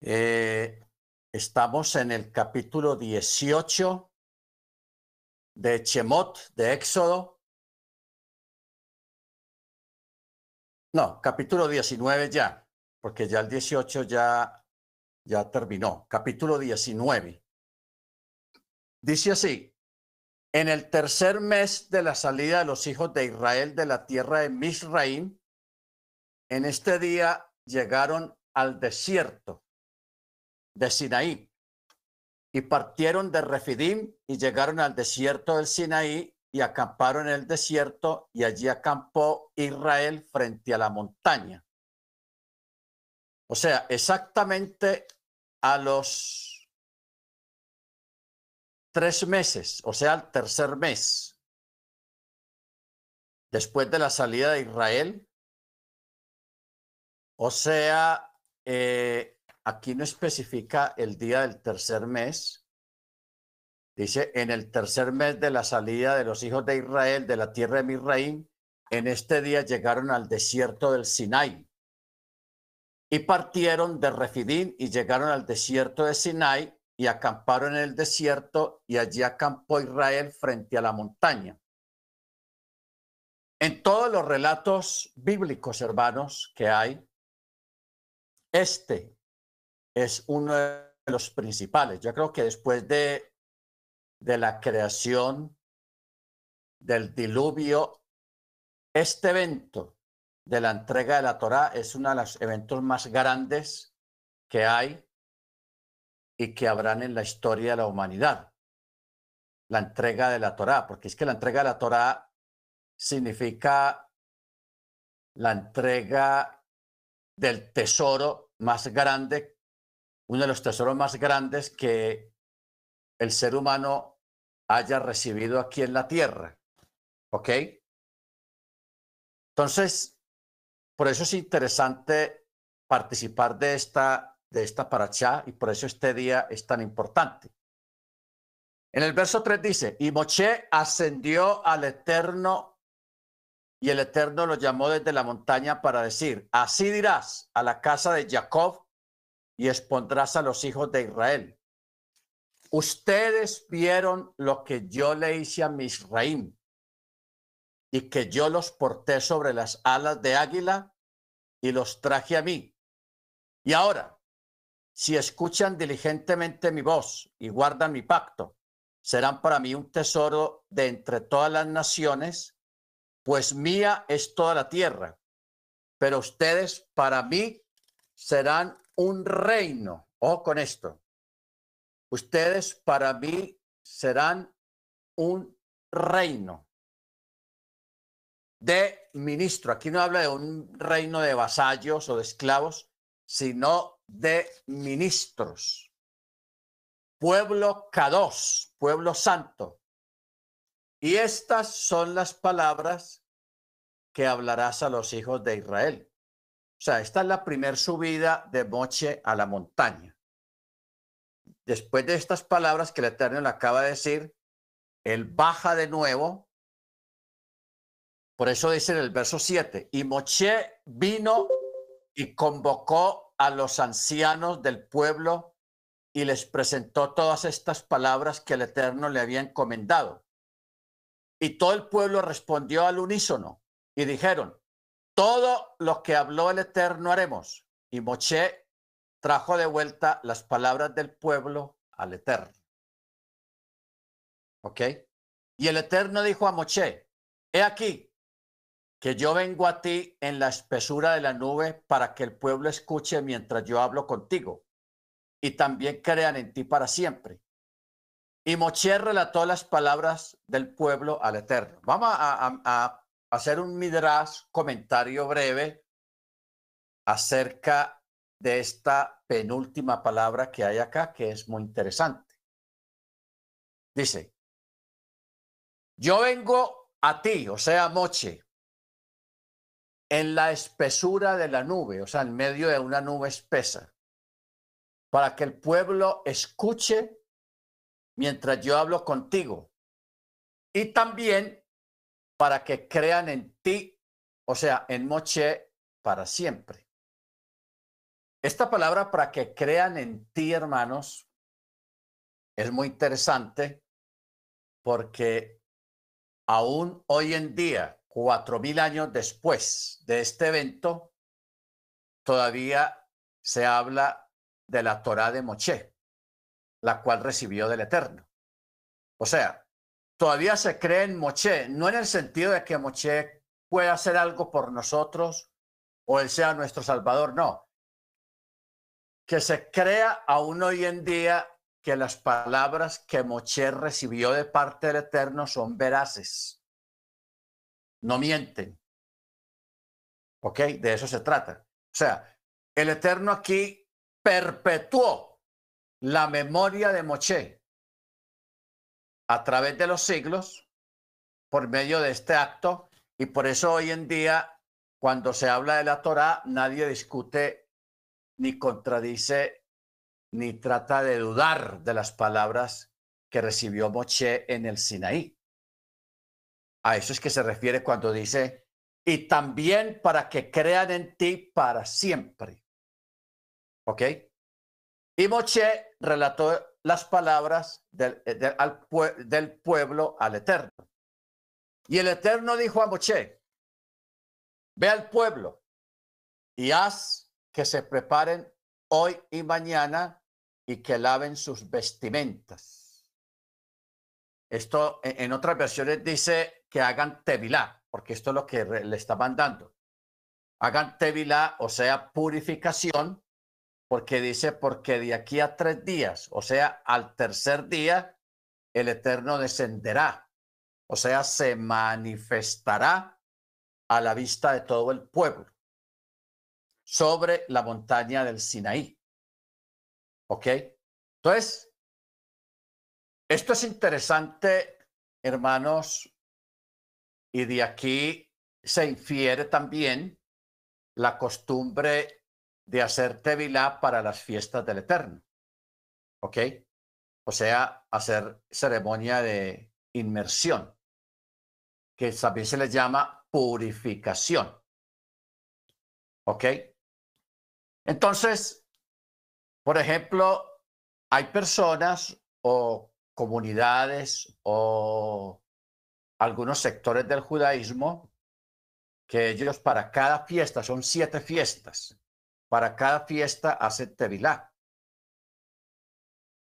Eh, estamos en el capítulo 18 de Chemot, de Éxodo. No, capítulo 19 ya, porque ya el 18 ya, ya terminó. Capítulo 19. Dice así, en el tercer mes de la salida de los hijos de Israel de la tierra de Misraim, en este día llegaron al desierto de Sinaí y partieron de Refidim y llegaron al desierto del Sinaí y acamparon en el desierto y allí acampó Israel frente a la montaña. O sea, exactamente a los tres meses, o sea, al tercer mes, después de la salida de Israel, o sea, eh, Aquí no especifica el día del tercer mes. Dice, en el tercer mes de la salida de los hijos de Israel de la tierra de Misraim, en este día llegaron al desierto del Sinai. Y partieron de Refidín y llegaron al desierto de Sinai y acamparon en el desierto y allí acampó Israel frente a la montaña. En todos los relatos bíblicos, hermanos, que hay, este es uno de los principales. Yo creo que después de, de la creación del diluvio, este evento de la entrega de la Torá es uno de los eventos más grandes que hay y que habrán en la historia de la humanidad. La entrega de la Torá, porque es que la entrega de la Torá significa la entrega del tesoro más grande uno de los tesoros más grandes que el ser humano haya recibido aquí en la tierra. ¿Ok? Entonces, por eso es interesante participar de esta, de esta paracha y por eso este día es tan importante. En el verso 3 dice, y Moche ascendió al Eterno y el Eterno lo llamó desde la montaña para decir, así dirás a la casa de Jacob y expondrás a los hijos de Israel. Ustedes vieron lo que yo le hice a Misraim y que yo los porté sobre las alas de águila y los traje a mí. Y ahora, si escuchan diligentemente mi voz y guardan mi pacto, serán para mí un tesoro de entre todas las naciones, pues mía es toda la tierra. Pero ustedes para mí serán un reino. Ojo con esto. Ustedes para mí serán un reino de ministro. Aquí no habla de un reino de vasallos o de esclavos, sino de ministros. Pueblo K2, pueblo santo. Y estas son las palabras que hablarás a los hijos de Israel. Sea, esta es la primer subida de Moche a la montaña. Después de estas palabras que el Eterno le acaba de decir, él baja de nuevo. Por eso dice en el verso 7, y Moche vino y convocó a los ancianos del pueblo y les presentó todas estas palabras que el Eterno le había encomendado. Y todo el pueblo respondió al unísono y dijeron, todo lo que habló el Eterno haremos. Y Moche trajo de vuelta las palabras del pueblo al Eterno. ¿Ok? Y el Eterno dijo a Moche, he aquí que yo vengo a ti en la espesura de la nube para que el pueblo escuche mientras yo hablo contigo y también crean en ti para siempre. Y Moche relató las palabras del pueblo al Eterno. Vamos a hacer un midrash comentario breve acerca de esta penúltima palabra que hay acá, que es muy interesante. Dice, yo vengo a ti, o sea, Moche, en la espesura de la nube, o sea, en medio de una nube espesa, para que el pueblo escuche mientras yo hablo contigo. Y también para que crean en ti, o sea, en Moche para siempre. esta palabra para que crean en ti, hermanos, es muy interesante porque aún hoy en día, cuatro mil años después de este evento, todavía se habla de la Torá de Moche, la cual recibió del Eterno. O sea, todavía se cree en Moche, no en el sentido de que Moche pueda hacer algo por nosotros o él sea nuestro Salvador, no. Que se crea aún hoy en día que las palabras que Moche recibió de parte del Eterno son veraces. No mienten. ¿Ok? De eso se trata. O sea, el Eterno aquí perpetuó la memoria de Moche a través de los siglos por medio de este acto y por eso hoy en día cuando se habla de la Torá nadie discute ni contradice ni trata de dudar de las palabras que recibió Moche en el Sinaí. A eso es que se refiere cuando dice, y también para que crean en ti para siempre. ¿Ok? Y Moche relató las palabras del, eh, al, del pueblo al Eterno. Y el Eterno dijo a Moche, ve al pueblo y haz que se preparen hoy y mañana y que laven sus vestimentas. Esto en, otras versiones dice que hagan tevilá, porque esto es lo que le está mandando. Hagan tevilá, o sea, purificación, porque dice, porque de aquí a tres días, o sea, al tercer día, el Eterno descenderá, o sea, se manifestará a la vista de todo el pueblo sobre la montaña del Sinaí. ¿Ok? Entonces, esto es interesante, hermanos, y de aquí se infiere también la costumbre de hacer tevilá para las fiestas del Eterno. ¿Ok? O sea, hacer ceremonia de inmersión, que también se le llama purificación. ¿Ok? Entonces, por ejemplo, hay personas o comunidades o algunos sectores del judaísmo que ellos para cada fiesta, son siete fiestas, para cada fiesta hace tevilá.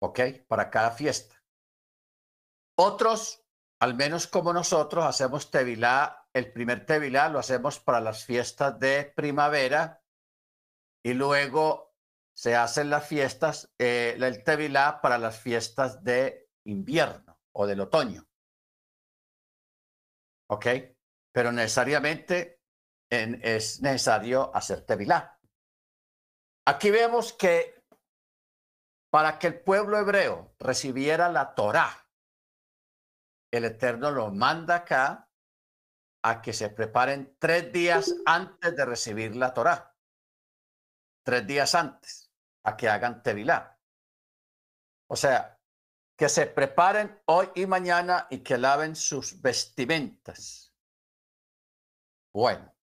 ¿Ok? Para cada fiesta. Otros, al menos como nosotros, hacemos tevilá. El primer tevilá lo hacemos para las fiestas de primavera y luego se hacen las fiestas, eh, el tevilá para las fiestas de invierno o del otoño. ¿Ok? Pero necesariamente es necesario hacer tevilá. Aquí vemos que para que el pueblo hebreo recibiera la Torá, el Eterno lo manda acá a que se preparen tres días antes de recibir la Torá. Tres días antes, a que hagan Tevilá. O sea, que se preparen hoy y mañana y que laven sus vestimentas. Bueno,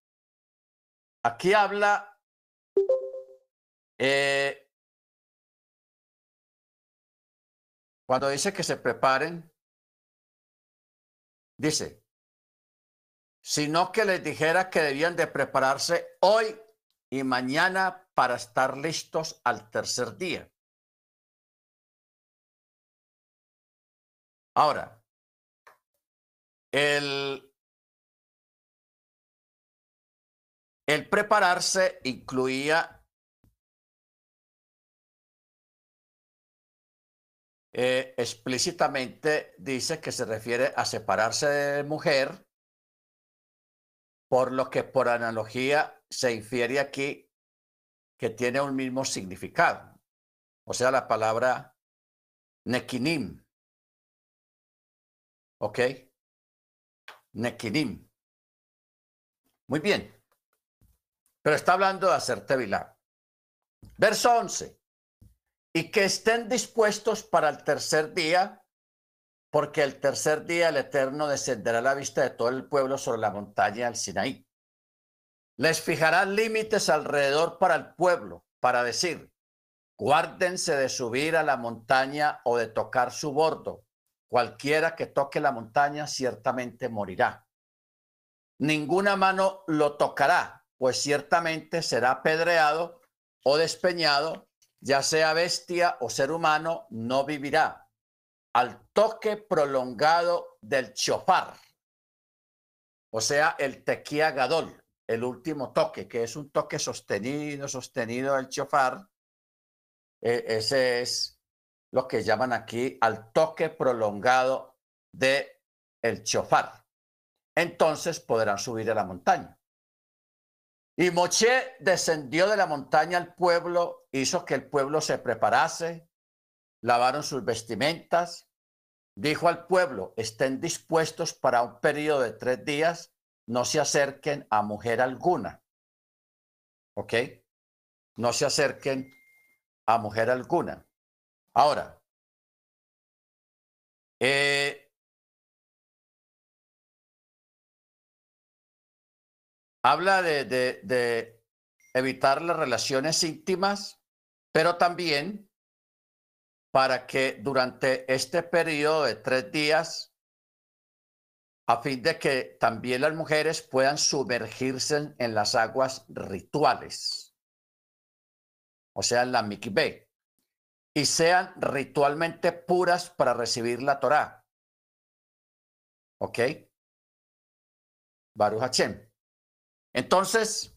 aquí habla eh, cuando dice que se preparen, dice, sino que les dijera que debían de prepararse hoy y mañana para estar listos al tercer día. Ahora, el, el prepararse incluía Eh, explícitamente dice que se refiere a separarse de mujer, por lo que por analogía se infiere aquí que tiene un mismo significado. O sea, la palabra nekinim. ¿Ok? Nekinim. Muy bien. Pero está hablando de hacer tevilá. Verso 11 y que estén dispuestos para el tercer día, porque el tercer día el Eterno descenderá a la vista de todo el pueblo sobre la montaña del Sinaí. Les fijará límites alrededor para el pueblo, para decir, guárdense de subir a la montaña o de tocar su bordo. Cualquiera que toque la montaña ciertamente morirá. Ninguna mano lo tocará, pues ciertamente será apedreado o despeñado, ya sea bestia o ser humano, no vivirá. Al toque prolongado del chofar, o sea, el tequía gadol, el último toque, que es un toque sostenido, sostenido del chofar, e, ese es lo que llaman aquí al toque prolongado de el chofar. Entonces podrán subir a la montaña. Y Moche descendió de la montaña al pueblo, hizo que el pueblo se preparase, lavaron sus vestimentas, dijo al pueblo, estén dispuestos para un periodo de tres días, no se acerquen a mujer alguna. ¿Ok? No se acerquen a mujer alguna. Ahora, eh, habla de, de evitar las relaciones íntimas, pero también para que durante este periodo de tres días, a fin de que también las mujeres puedan sumergirse en las aguas rituales o sea, la mikveh, y sean ritualmente puras para recibir la Torá. ¿Ok? Baruch Hashem. Entonces,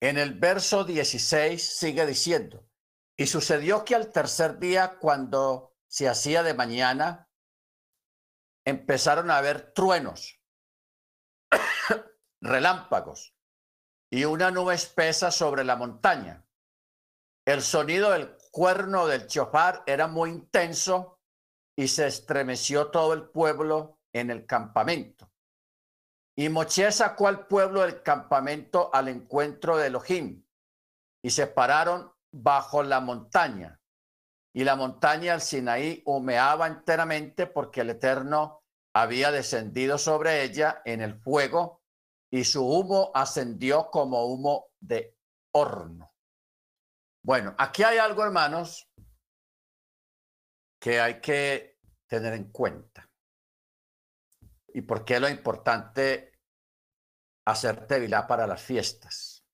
en el verso 16 sigue diciendo, y sucedió que al tercer día, cuando se hacía de mañana, empezaron a haber truenos, relámpagos y una nube espesa sobre la montaña. El sonido del cuerno del chofar era muy intenso y se estremeció todo el pueblo en el campamento. Y Moche sacó al pueblo del campamento al encuentro de Elohim y se pararon bajo la montaña. Y la montaña al Sinaí humeaba enteramente porque el Eterno había descendido sobre ella en el fuego y su humo ascendió como humo de horno. Bueno, aquí hay algo, hermanos, que hay que tener en cuenta. ¿Y por qué lo importante hacer tevilá para las fiestas?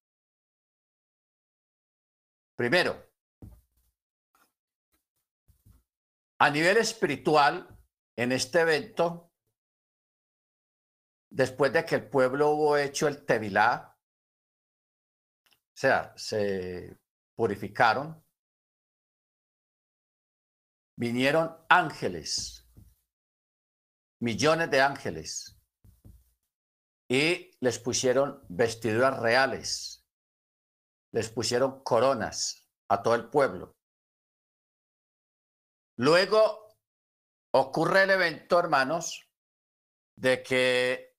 Primero, a nivel espiritual, en este evento, después de que el pueblo hubo hecho el Tevilá, o sea, se purificaron, vinieron ángeles, millones de ángeles, y les pusieron vestiduras reales, les pusieron coronas a todo el pueblo. Luego ocurre el evento, hermanos, de que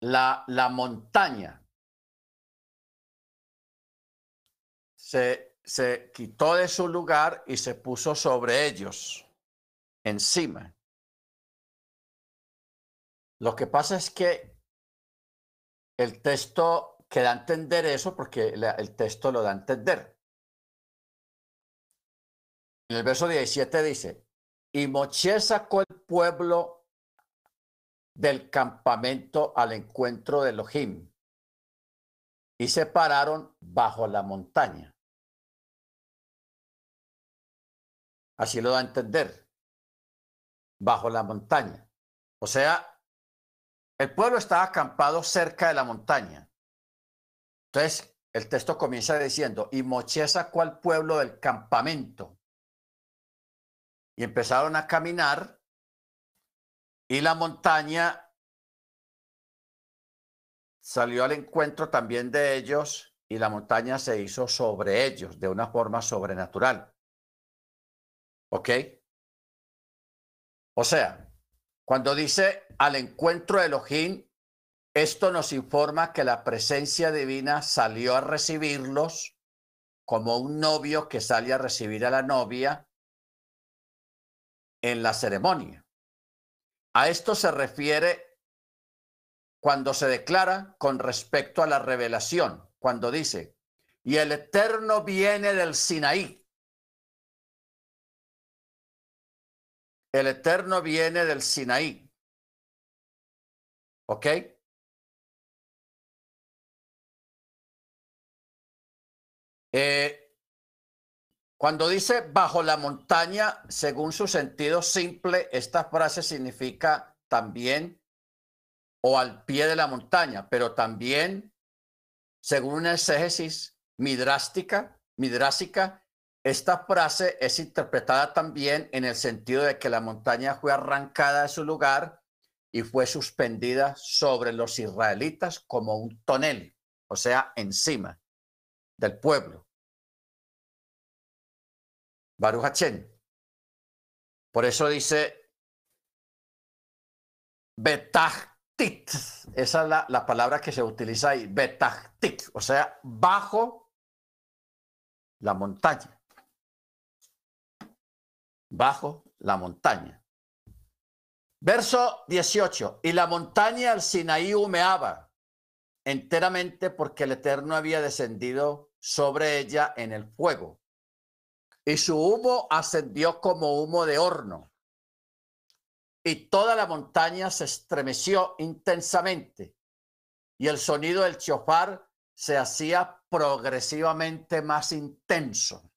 la, la montaña se, se quitó de su lugar y se puso sobre ellos, encima. Lo que pasa es que el texto que da a entender eso, porque el texto lo da a entender. En el verso 17 dice, y Moche sacó el pueblo del campamento al encuentro de Elohim y se pararon bajo la montaña. Así lo da a entender, bajo la montaña. O sea, el pueblo estaba acampado cerca de la montaña. Entonces, el texto comienza diciendo, y Moche sacó al pueblo del campamento. Y empezaron a caminar y la montaña salió al encuentro también de ellos y la montaña se hizo sobre ellos de una forma sobrenatural. ¿Ok? O sea, cuando dice al encuentro de Elohim, esto nos informa que la presencia divina salió a recibirlos como un novio que sale a recibir a la novia en la ceremonia. A esto se refiere cuando se declara con respecto a la revelación, cuando dice, y el Eterno viene del Sinaí. El Eterno viene del Sinaí. ¿Ok? Eh, cuando dice bajo la montaña, según su sentido simple, esta frase significa también o al pie de la montaña, pero también, según una exégesis midrástica, midrásica, esta frase es interpretada también en el sentido de que la montaña fue arrancada de su lugar y fue suspendida sobre los israelitas como un tonel, o sea, encima del pueblo. Baruch Por eso dice Betachtit. Esa es la, la, palabra que se utiliza ahí. Betachtit. O sea, bajo la montaña. Bajo la montaña. Verso 18. Y la montaña al Sinaí humeaba enteramente porque el Eterno había descendido sobre ella en el fuego y su humo ascendió como humo de horno. Y toda la montaña se estremeció intensamente, y el sonido del chofar se hacía progresivamente más intenso.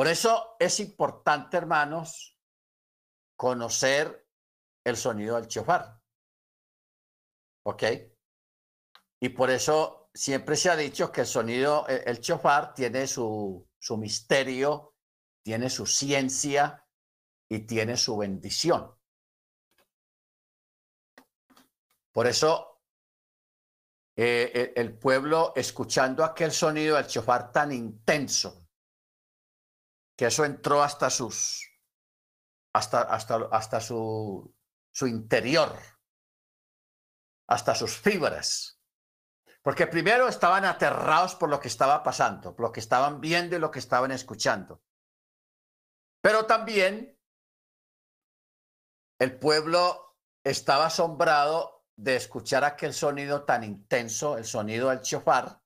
Por eso es importante, hermanos, conocer el sonido del chofar. ¿Ok? Y por eso siempre se ha dicho que el sonido, el chofar tiene su, su misterio, tiene su ciencia y tiene su bendición. Por eso eh, el pueblo, escuchando aquel sonido del chofar tan intenso, que eso entró hasta sus, hasta, hasta, hasta su, su interior, hasta sus fibras. Porque primero estaban aterrados por lo que estaba pasando, por lo que estaban viendo y lo que estaban escuchando. Pero también el pueblo estaba asombrado de escuchar aquel sonido tan intenso, el sonido del chofar,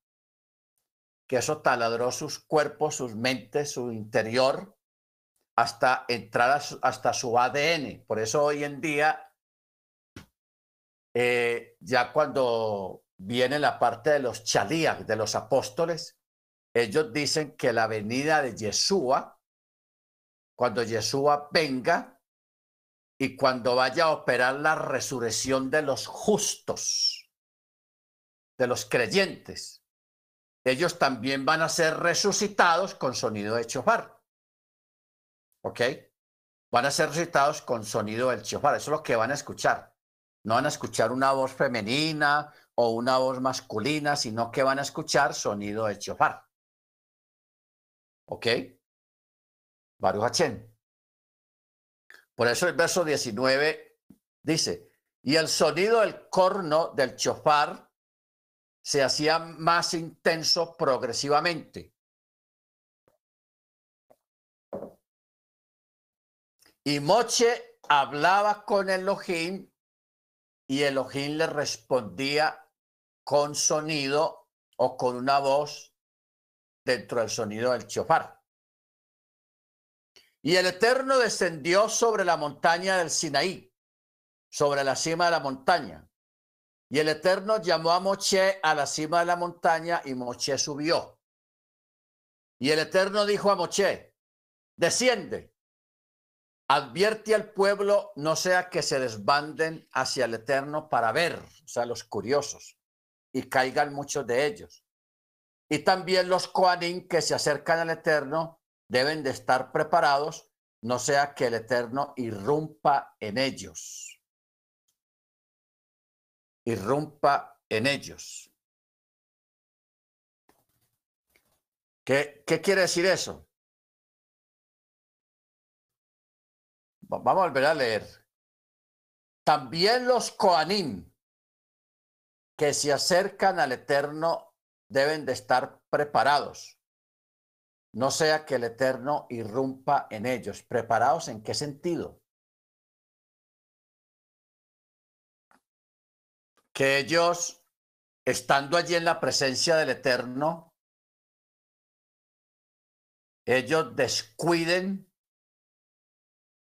eso taladró sus cuerpos, sus mentes, su interior, hasta entrar hasta su ADN. Por eso hoy en día, eh, ya cuando viene la parte de los chalías, de los apóstoles. Ellos dicen que la venida de Yeshua, cuando Yeshua venga y cuando vaya a operar la resurrección de los justos, de los creyentes, ellos también van a ser resucitados con sonido de chofar. ¿Ok? Van a ser resucitados con sonido del chofar. Eso es lo que van a escuchar. No van a escuchar una voz femenina o una voz masculina, sino que van a escuchar sonido de chofar. ¿Ok? Baruch Por eso el verso 19 dice, y el sonido del corno del chofar se hacía más intenso progresivamente. Y Moche hablaba con Elohim y Elohim le respondía con sonido o con una voz dentro del sonido del chofar. Y el Eterno descendió sobre la montaña del Sinaí, sobre la cima de la montaña. Y el Eterno llamó a Moche a la cima de la montaña y Moche subió. Y el Eterno dijo a Moche, desciende, advierte al pueblo, no sea que se desbanden hacia el Eterno para ver, o sea, los curiosos y caigan muchos de ellos. Y también los Koanim que se acercan al Eterno deben de estar preparados, no sea que el Eterno irrumpa en ellos. Irrumpa en ellos. ¿Qué, qué quiere decir eso? Vamos a volver a leer. También los Koanim que se acercan al Eterno deben de estar preparados. No sea que el Eterno irrumpa en ellos. ¿Preparados en qué sentido? Que ellos, estando allí en la presencia del Eterno, ellos descuiden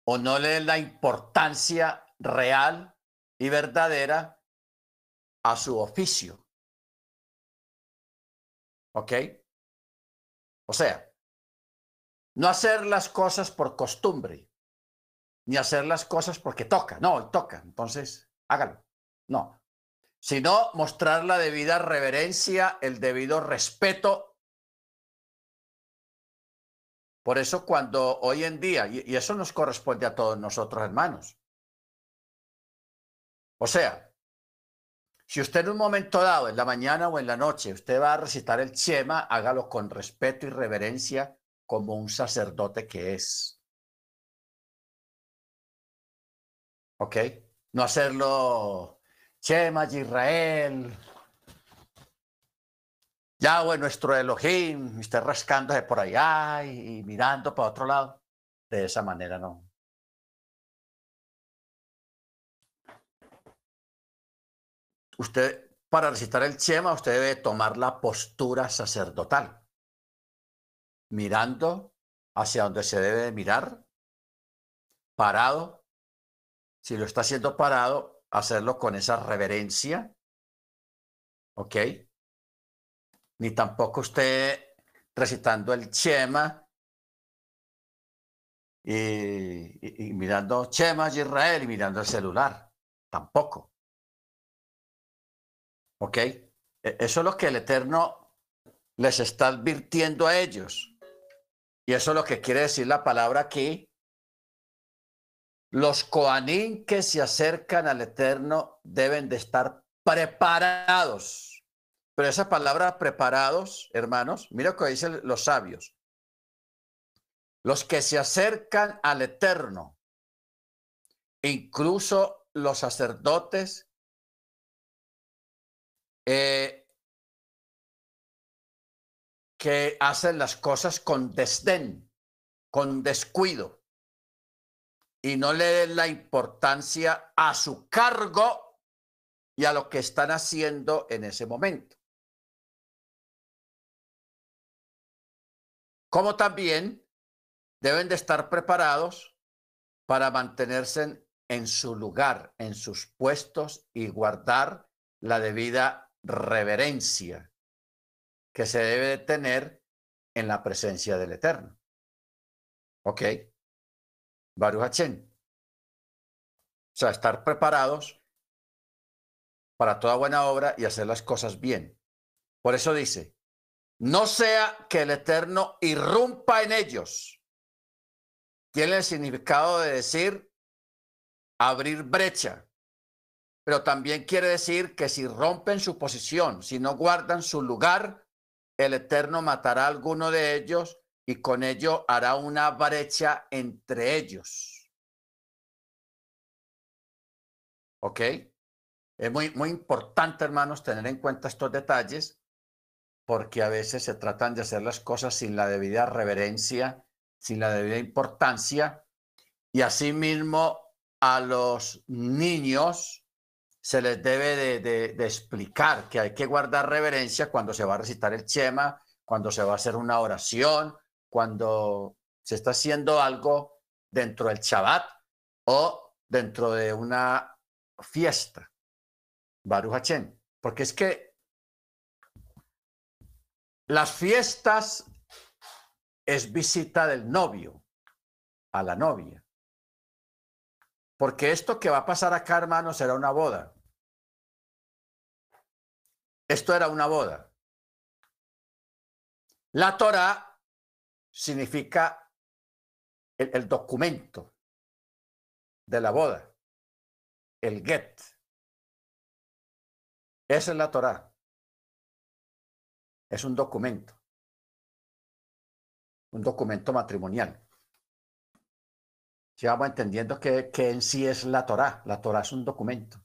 o no le den la importancia real y verdadera a su oficio. ¿Ok? O sea, no hacer las cosas por costumbre, ni hacer las cosas porque toca. No, toca, entonces hágalo. No, sino mostrar la debida reverencia, el debido respeto. Por eso cuando hoy en día, y eso nos corresponde a todos nosotros hermanos, o sea, si usted en un momento dado, en la mañana o en la noche, usted va a recitar el Chema, hágalo con respeto y reverencia como un sacerdote que es. ¿Ok? No hacerlo Chema Israel. Yahweh, nuestro Elohim, esté rascándose por allá y mirando para otro lado. De esa manera no. Usted, para recitar el Chema, usted debe tomar la postura sacerdotal, mirando hacia donde se debe de mirar, parado. Si lo está haciendo parado, hacerlo con esa reverencia, ¿ok? Ni tampoco usted recitando el Chema y, y mirando Chema Israel y mirando el celular, tampoco. ¿Ok? E, eso es lo que el Eterno les está advirtiendo a ellos. Y eso es lo que quiere decir la palabra aquí. Los coanín que se acercan al Eterno deben de estar preparados. Pero esa palabra preparados, hermanos, mira que dicen los sabios. Los que se acercan al Eterno, incluso los sacerdotes eh, que hacen las cosas con desdén, con descuido, y no le den la importancia a su cargo y a lo que están haciendo en ese momento. Como también deben de estar preparados para mantenerse en su lugar, en sus puestos y guardar la debida reverencia que se debe tener en la presencia del Eterno. ¿Ok? Baruch O sea, estar preparados para toda buena obra y hacer las cosas bien. Por eso dice, no sea que el Eterno irrumpa en ellos. Tiene el significado de decir abrir brecha, pero también quiere decir que si rompen su posición, si no guardan su lugar, el Eterno matará a alguno de ellos y con ello hará una brecha entre ellos. ¿Ok? Es muy, muy importante, hermanos, tener en cuenta estos detalles porque a veces se tratan de hacer las cosas sin la debida reverencia, sin la debida importancia y asimismo a los niños se les debe de, explicar que hay que guardar reverencia cuando se va a recitar el Chema, cuando se va a hacer una oración, cuando se está haciendo algo dentro del Shabbat o dentro de una fiesta. Baruch Porque es que las fiestas es visita del novio a la novia. Porque esto que va a pasar acá, hermanos, será una boda. Esto era una boda. La Torah significa el, documento de la boda, el get. Esa es la Torah. Es un documento. Un documento matrimonial. Si vamos entendiendo que, en sí es la Torá. La Torá es un documento.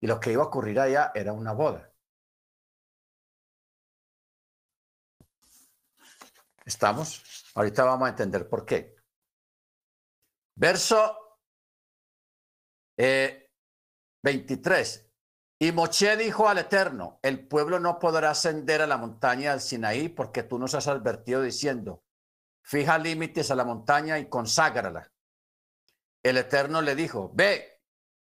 Y lo que iba a ocurrir allá era una boda. ¿Estamos? Ahorita vamos a entender por qué. Verso 23. Eh, Y Moche dijo al Eterno, el pueblo no podrá ascender a la montaña del Sinaí porque tú nos has advertido diciendo, fija límites a la montaña y conságrala. El Eterno le dijo, ve,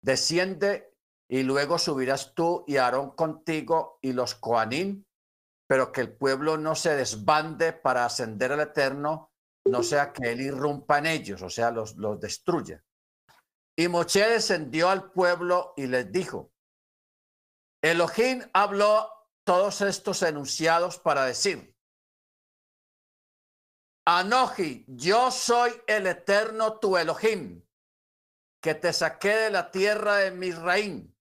desciende y luego subirás tú y Aarón contigo y los Coanín, pero que el pueblo no se desbande para ascender al Eterno, no sea que él irrumpa en ellos, o sea, los, los destruya. Y Moche descendió al pueblo y les dijo, Elohim habló todos estos enunciados para decir, Anoji, yo soy el eterno tu Elohim, que te saqué de la tierra de Misraín,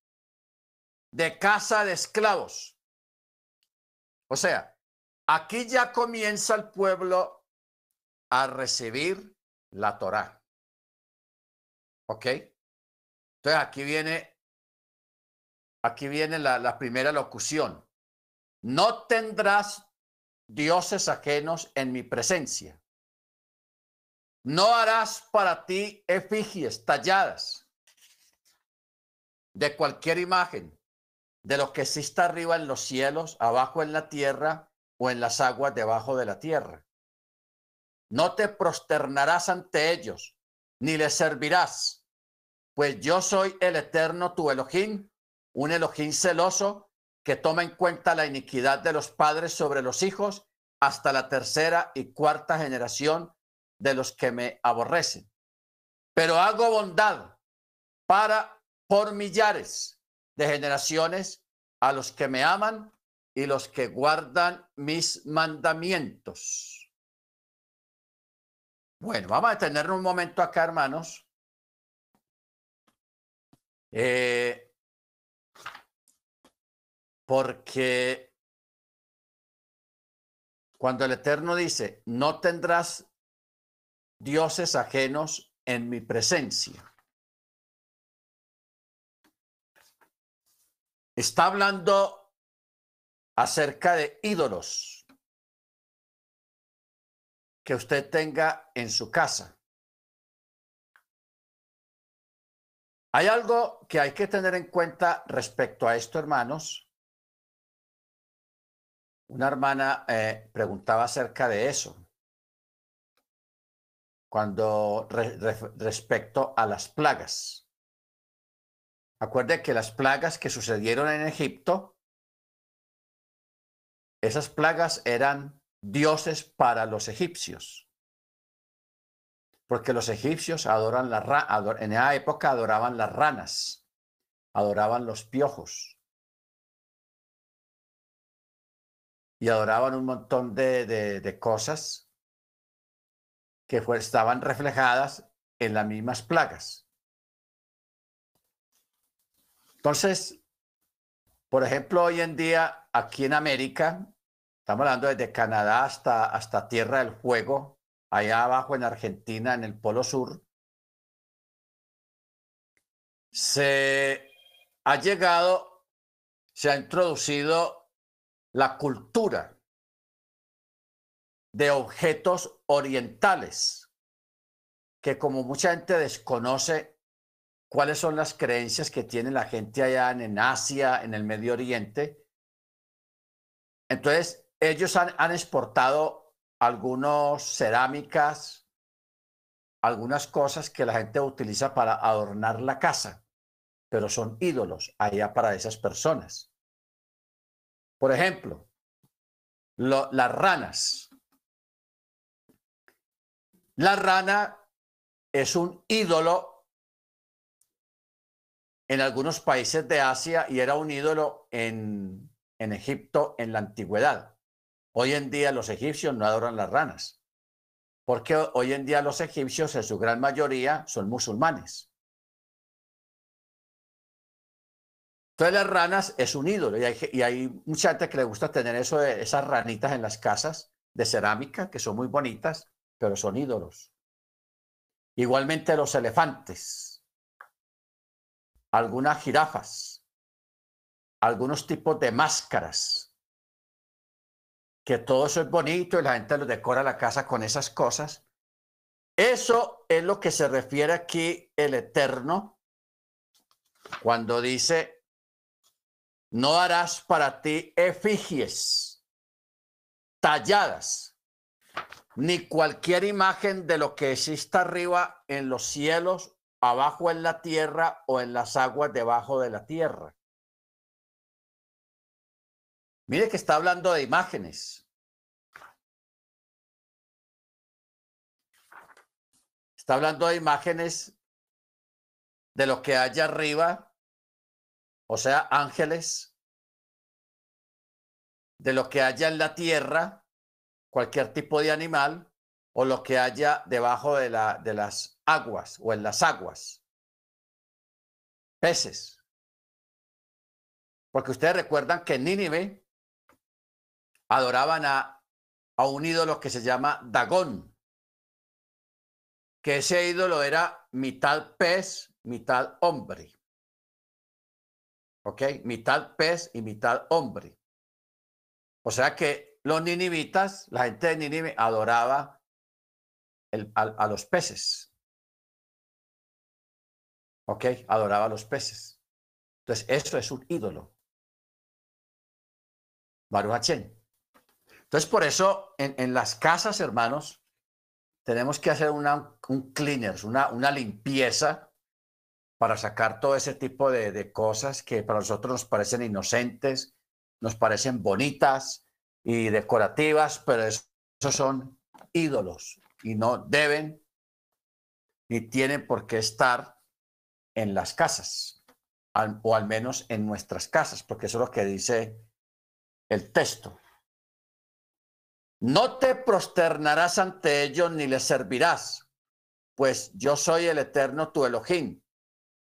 de casa de esclavos. O sea, aquí ya comienza el pueblo a recibir la Torá. ¿Ok? Entonces aquí viene aquí viene la, primera locución. No tendrás dioses ajenos en mi presencia. No harás para ti efigies talladas de cualquier imagen, de lo que exista arriba en los cielos, abajo en la tierra o en las aguas debajo de la tierra. No te prosternarás ante ellos, ni les servirás, pues yo soy el eterno tu Elohim, un Elohim celoso que toma en cuenta la iniquidad de los padres sobre los hijos hasta la tercera y cuarta generación de los que me aborrecen. Pero hago bondad para por millares de generaciones a los que me aman y los que guardan mis mandamientos. Bueno, vamos a tener un momento acá, hermanos. Eh, porque cuando el Eterno dice, no tendrás dioses ajenos en mi presencia. Está hablando acerca de ídolos que usted tenga en su casa. Hay algo que hay que tener en cuenta respecto a esto, hermanos, una hermana eh, preguntaba acerca de eso, cuando respecto a las plagas. Acuerde que las plagas que sucedieron en Egipto, esas plagas eran dioses para los egipcios. Porque los egipcios adoran la en esa época adoraban las ranas, adoraban los piojos. y adoraban un montón de, cosas que estaban reflejadas en las mismas plagas. Entonces, por ejemplo, hoy en día aquí en América, estamos hablando desde Canadá hasta, hasta Tierra del Fuego, allá abajo en Argentina, en el Polo Sur, se ha llegado, se ha introducido la cultura de objetos orientales, que como mucha gente desconoce cuáles son las creencias que tiene la gente allá en, Asia, en el Medio Oriente, entonces ellos han, exportado algunas cerámicas, algunas cosas que la gente utiliza para adornar la casa, pero son ídolos allá para esas personas. Por ejemplo, las ranas. La rana es un ídolo en algunos países de Asia y era un ídolo en, en Egipto en la antigüedad. Hoy en día los egipcios no adoran las ranas, porque hoy en día los egipcios en su gran mayoría son musulmanes. Entonces las ranas es un ídolo y hay, mucha gente que le gusta tener eso esas ranitas en las casas de cerámica que son muy bonitas, pero son ídolos. Igualmente los elefantes, algunas jirafas, algunos tipos de máscaras, que todo eso es bonito y la gente lo decora la casa con esas cosas. Eso es lo que se refiere aquí el Eterno cuando dice No harás para ti efigies talladas, ni cualquier imagen de lo que exista arriba en los cielos, abajo en la tierra o en las aguas debajo de la tierra. Mire que está hablando de imágenes. Está hablando de imágenes de lo que hay arriba, o sea, ángeles, de lo que haya en la tierra, cualquier tipo de animal, o lo que haya debajo de, la, de las aguas o en las aguas. Peces. Porque ustedes recuerdan que en Nínive adoraban a, a un ídolo que se llama Dagón, que ese ídolo era mitad pez, mitad hombre. ¿Ok? Mitad pez y mitad hombre. O sea que los ninivitas, la gente de Nínive adoraba a, a, los peces. ¿Ok? Adoraba a los peces. Entonces, eso es un ídolo. Baruch entonces, por eso, en, las casas, hermanos, tenemos que hacer una, un cleaners, una, una limpieza para sacar todo ese tipo de, de, cosas que para nosotros nos parecen inocentes, nos parecen bonitas y decorativas, pero esos son ídolos y no deben ni tienen por qué estar en las casas, o al menos en nuestras casas, porque eso es lo que dice el texto. No te prosternarás ante ellos ni les servirás, pues yo soy el eterno tu Elohim,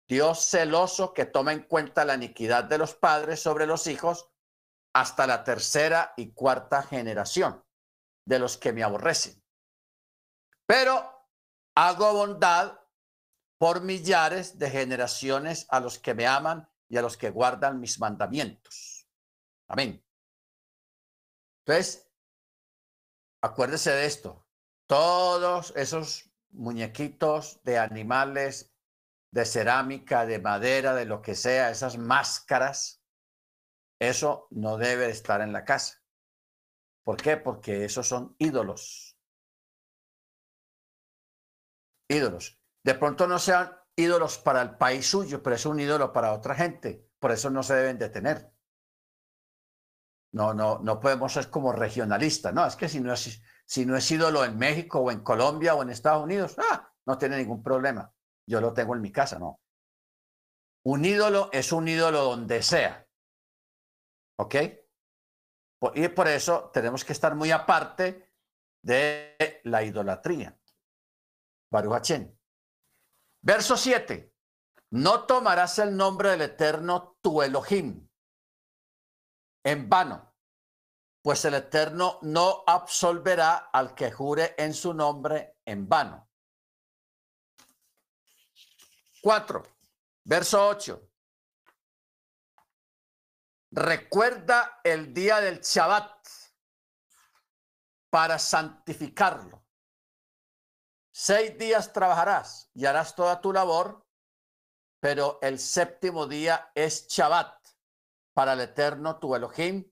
Dios celoso que toma en cuenta la iniquidad de los padres sobre los hijos hasta la tercera y cuarta generación de los que me aborrecen. Pero hago bondad por millares de generaciones a los que me aman y a los que guardan mis mandamientos. Amén. Entonces, Acuérdese de esto. Todos esos muñequitos de animales, de cerámica, de madera, de lo que sea, esas máscaras, eso no debe estar en la casa. ¿Por qué? Porque esos son ídolos. Ídolos. De pronto no sean ídolos para el país suyo, pero es un ídolo para otra gente. Por eso no se deben detener. No, no, no podemos ser como regionalistas. No, es que si no es, si no es ídolo en México o en Colombia o en Estados Unidos, ah, no tiene ningún problema. Yo lo tengo en mi casa, no. Un ídolo es un ídolo donde sea. ¿Ok? Y por eso tenemos que estar muy aparte de la idolatría. Baruch Verso 7. No tomarás el nombre del Eterno tu Elohim en vano, pues el Eterno no absolverá al que jure en su nombre en vano. Cuatro, verso 8. Recuerda el día del Shabbat para santificarlo. Seis días trabajarás y harás toda tu labor, pero el séptimo día es Shabbat. Para el Eterno tu Elohim,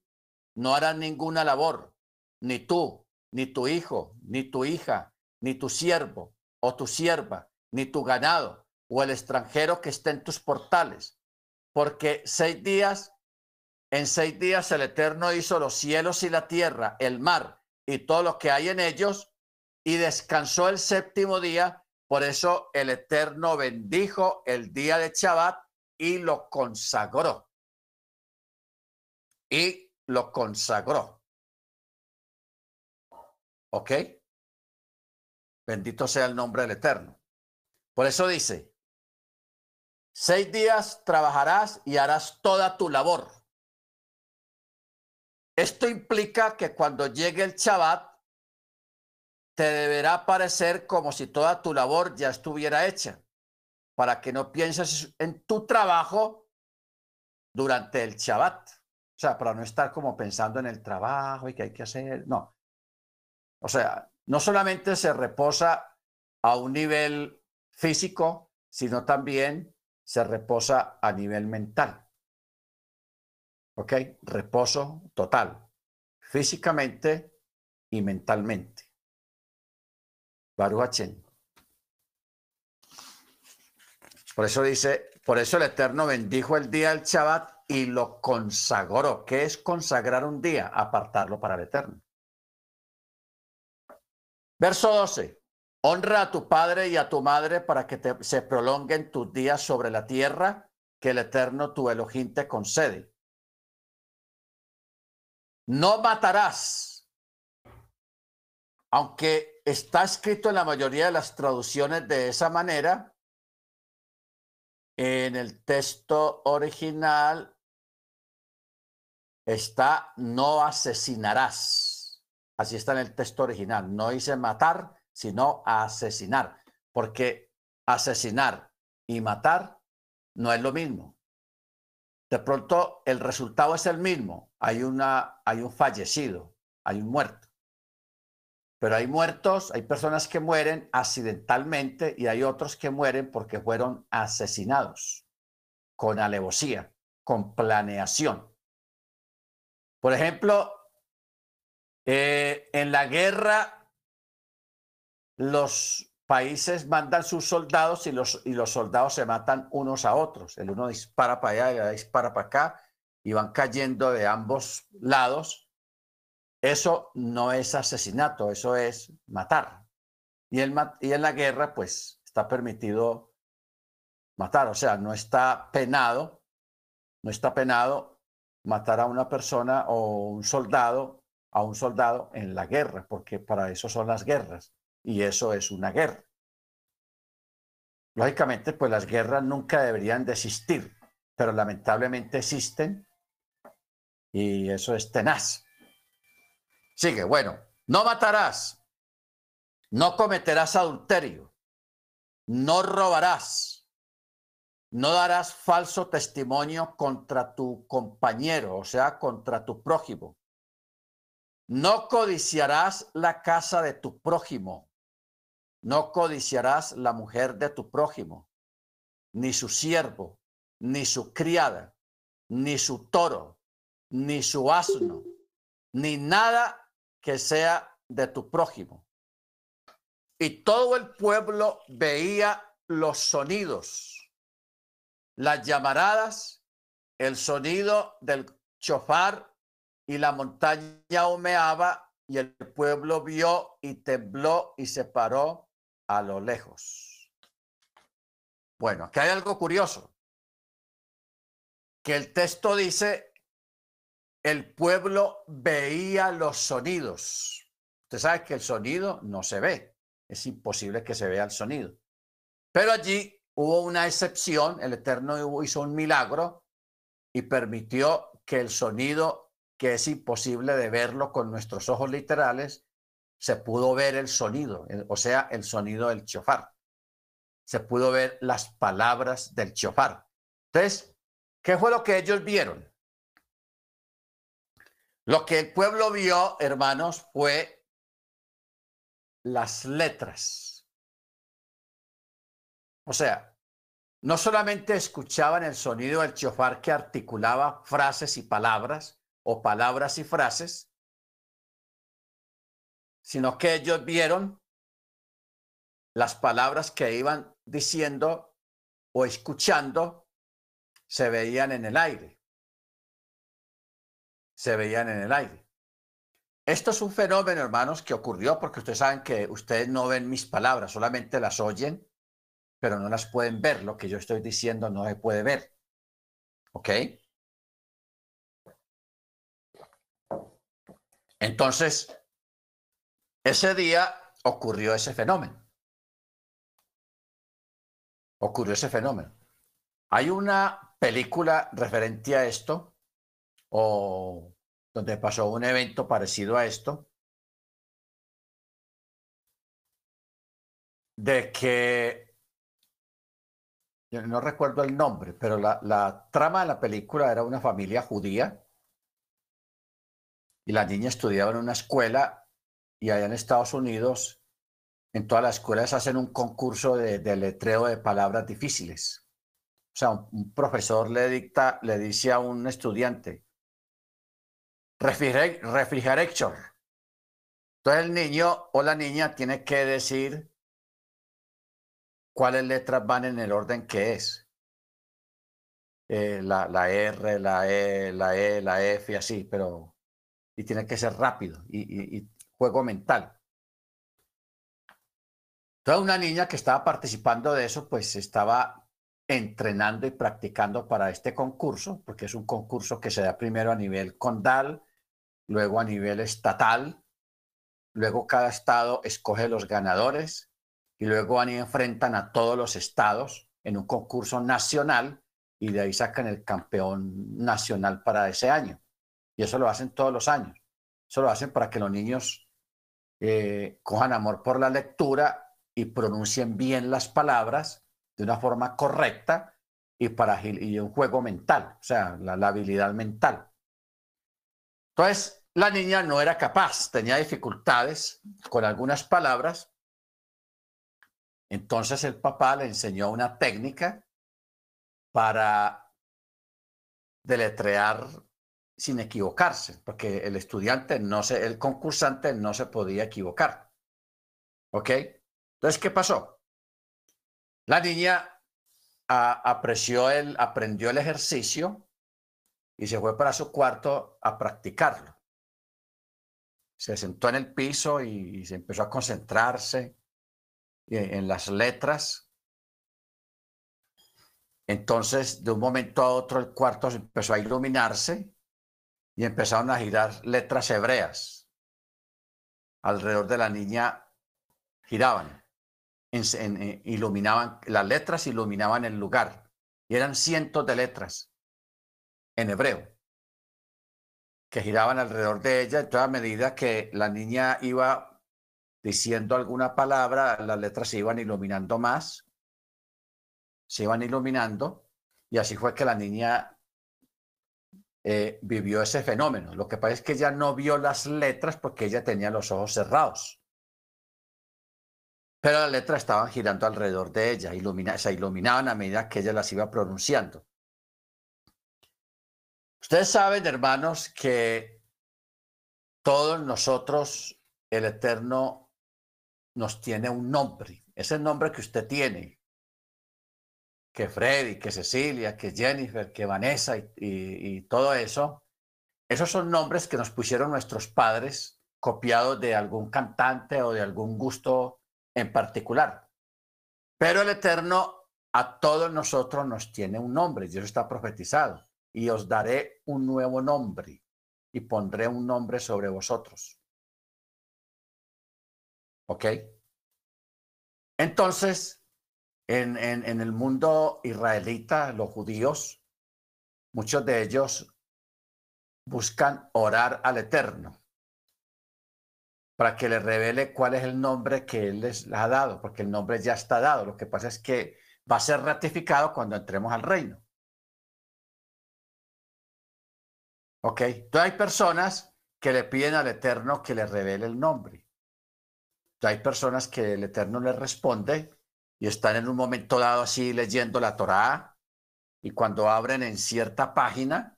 no harás ninguna labor, ni tú, ni tu hijo, ni tu hija, ni tu siervo o tu sierva, ni tu ganado o el extranjero que esté en tus portales, porque seis días, en seis días el Eterno hizo los cielos y la tierra, el mar y todo lo que hay en ellos, y descansó el séptimo día. Por eso el Eterno bendijo el día de Shabbat y lo consagró y lo consagró. ¿Ok? Bendito sea el nombre del Eterno. Por eso dice, seis días trabajarás y harás toda tu labor. Esto implica que cuando llegue el Shabbat, te deberá parecer como si toda tu labor ya estuviera hecha, para que no pienses en tu trabajo durante el Shabbat. O sea, para no estar como pensando en el trabajo y que hay que hacer, no. O sea, no solamente se reposa a un nivel físico, sino también se reposa a nivel mental. ¿Ok? Reposo total, físicamente y mentalmente. Baruch Por eso dice, por eso el Eterno bendijo el día del Shabbat y lo consagró. ¿Qué es consagrar un día? Apartarlo para el Eterno. Verso 12. Honra a tu padre y a tu madre para que se prolonguen tus días sobre la tierra que el Eterno tu Elohim te concede. No matarás. Aunque está escrito en la mayoría de las traducciones de esa manera, en el texto original está no asesinarás. Así está en el texto original. No dice matar, sino asesinar. Porque asesinar y matar no es lo mismo. De pronto el resultado es el mismo. Hay, una, hay un fallecido, hay un muerto. Pero hay muertos, hay personas que mueren accidentalmente y hay otros que mueren porque fueron asesinados con alevosía, con planeación. Por ejemplo, eh, en la guerra, los países mandan sus soldados y los, y los soldados se matan unos a otros. El uno dispara para allá el otro dispara para acá y van cayendo de ambos lados eso no es asesinato, eso es matar. Y, el, y en la guerra, pues, está permitido matar, o sea, no está penado, no está penado matar a una persona o un soldado, a un soldado en la guerra, porque para eso son las guerras, y eso es una guerra. Lógicamente, pues las guerras nunca deberían de existir, pero lamentablemente existen y eso es tenaz. Sigue, bueno, no matarás, no cometerás adulterio, no robarás, no darás falso testimonio contra tu compañero, o sea, contra tu prójimo. No codiciarás la casa de tu prójimo, no codiciarás la mujer de tu prójimo, ni su siervo, ni su criada, ni su toro, ni su asno, ni nada que sea de tu prójimo. Y todo el pueblo veía los sonidos, las llamaradas, el sonido del chofar y la montaña humeaba y el pueblo vio y tembló y se paró a lo lejos. Bueno, aquí hay algo curioso, que el texto dice el pueblo veía los sonidos. Usted sabe que el sonido no se ve. Es imposible que se vea el sonido. Pero allí hubo una excepción. El Eterno hizo un milagro y permitió que el sonido, que es imposible de verlo con nuestros ojos literales, se pudo ver el sonido, o sea, el sonido del chofar. Se pudo ver las palabras del chofar. Entonces, ¿qué fue lo que ellos vieron? Lo que el pueblo vio, hermanos, fue las letras. O sea, no solamente escuchaban el sonido del chofar que articulaba frases y palabras, o palabras y frases, sino que ellos vieron las palabras que iban diciendo o escuchando, se veían en el aire se veían en el aire. Esto es un fenómeno, hermanos, que ocurrió porque ustedes saben que ustedes no ven mis palabras, solamente las oyen, pero no las pueden ver. Lo que yo estoy diciendo no se puede ver. ¿Ok? Entonces, ese día ocurrió ese fenómeno. Ocurrió ese fenómeno. Hay una película referente a esto o donde pasó un evento parecido a esto, de que, yo no recuerdo el nombre, pero la, la trama de la película era una familia judía y la niña estudiaba en una escuela y allá en Estados Unidos, en todas las escuelas hacen un concurso de, de letreo de palabras difíciles. O sea, un, un profesor le dicta, le dice a un estudiante, refrigerator. Entonces el niño o la niña tiene que decir cuáles letras van en el orden que es. Eh, la, la, R, la E, la E, la F, así, pero y tiene que ser rápido y, y juego mental. Toda una niña que estaba participando de eso, pues estaba entrenando y practicando para este concurso, porque es un concurso que se da primero a nivel condal, luego a nivel estatal, luego cada estado escoge los ganadores y luego van y enfrentan a todos los estados en un concurso nacional y de ahí sacan el campeón nacional para ese año. Y eso lo hacen todos los años. Eso lo hacen para que los niños eh, cojan amor por la lectura y pronuncien bien las palabras de una forma correcta y para y un juego mental, o sea, la, la habilidad mental. Entonces, la niña no era capaz, tenía dificultades con algunas palabras. Entonces el papá le enseñó una técnica para deletrear sin equivocarse, porque el estudiante no se, el concursante no se podía equivocar. ¿Ok? Entonces, ¿qué pasó? La niña apreció el, aprendió el ejercicio y se fue para su cuarto a practicarlo. Se sentó en el piso y, se empezó a concentrarse en las letras entonces, de un momento a otro, el cuarto empezó a iluminarse y empezaron a girar letras hebreas. Alrededor de la niña giraban, eh, iluminaban, las letras iluminaban el lugar. Y eran cientos de letras en hebreo que giraban alrededor de ella. En toda medida que la niña iba diciendo alguna palabra, las letras se iban iluminando más se iban iluminando y así fue que la niña eh, vivió ese fenómeno. Lo que pasa es que ella no vio las letras porque ella tenía los ojos cerrados. Pero las letras estaban girando alrededor de ella, ilumina, se iluminaban a medida que ella las iba pronunciando. Ustedes saben, hermanos, que todos nosotros, el Eterno, nos tiene un nombre. Ese nombre que usted tiene, que Freddy, que Cecilia, que Jennifer, que Vanessa y, todo eso, esos son nombres que nos pusieron nuestros padres copiados de algún cantante o de algún gusto en particular. Pero el Eterno a todos nosotros nos tiene un nombre, Dios está profetizado, y os daré un nuevo nombre y pondré un nombre sobre vosotros. ¿Ok? Entonces, en, en, el mundo israelita, los judíos, muchos de ellos buscan orar al Eterno para que les revele cuál es el nombre que Él les ha dado, porque el nombre ya está dado. Lo que pasa es que va a ser ratificado cuando entremos al reino. ¿Ok? Entonces hay personas que le piden al Eterno que le revele el nombre. Entonces hay personas que el Eterno les responde y están en un momento dado así leyendo la Torá y cuando abren en cierta página,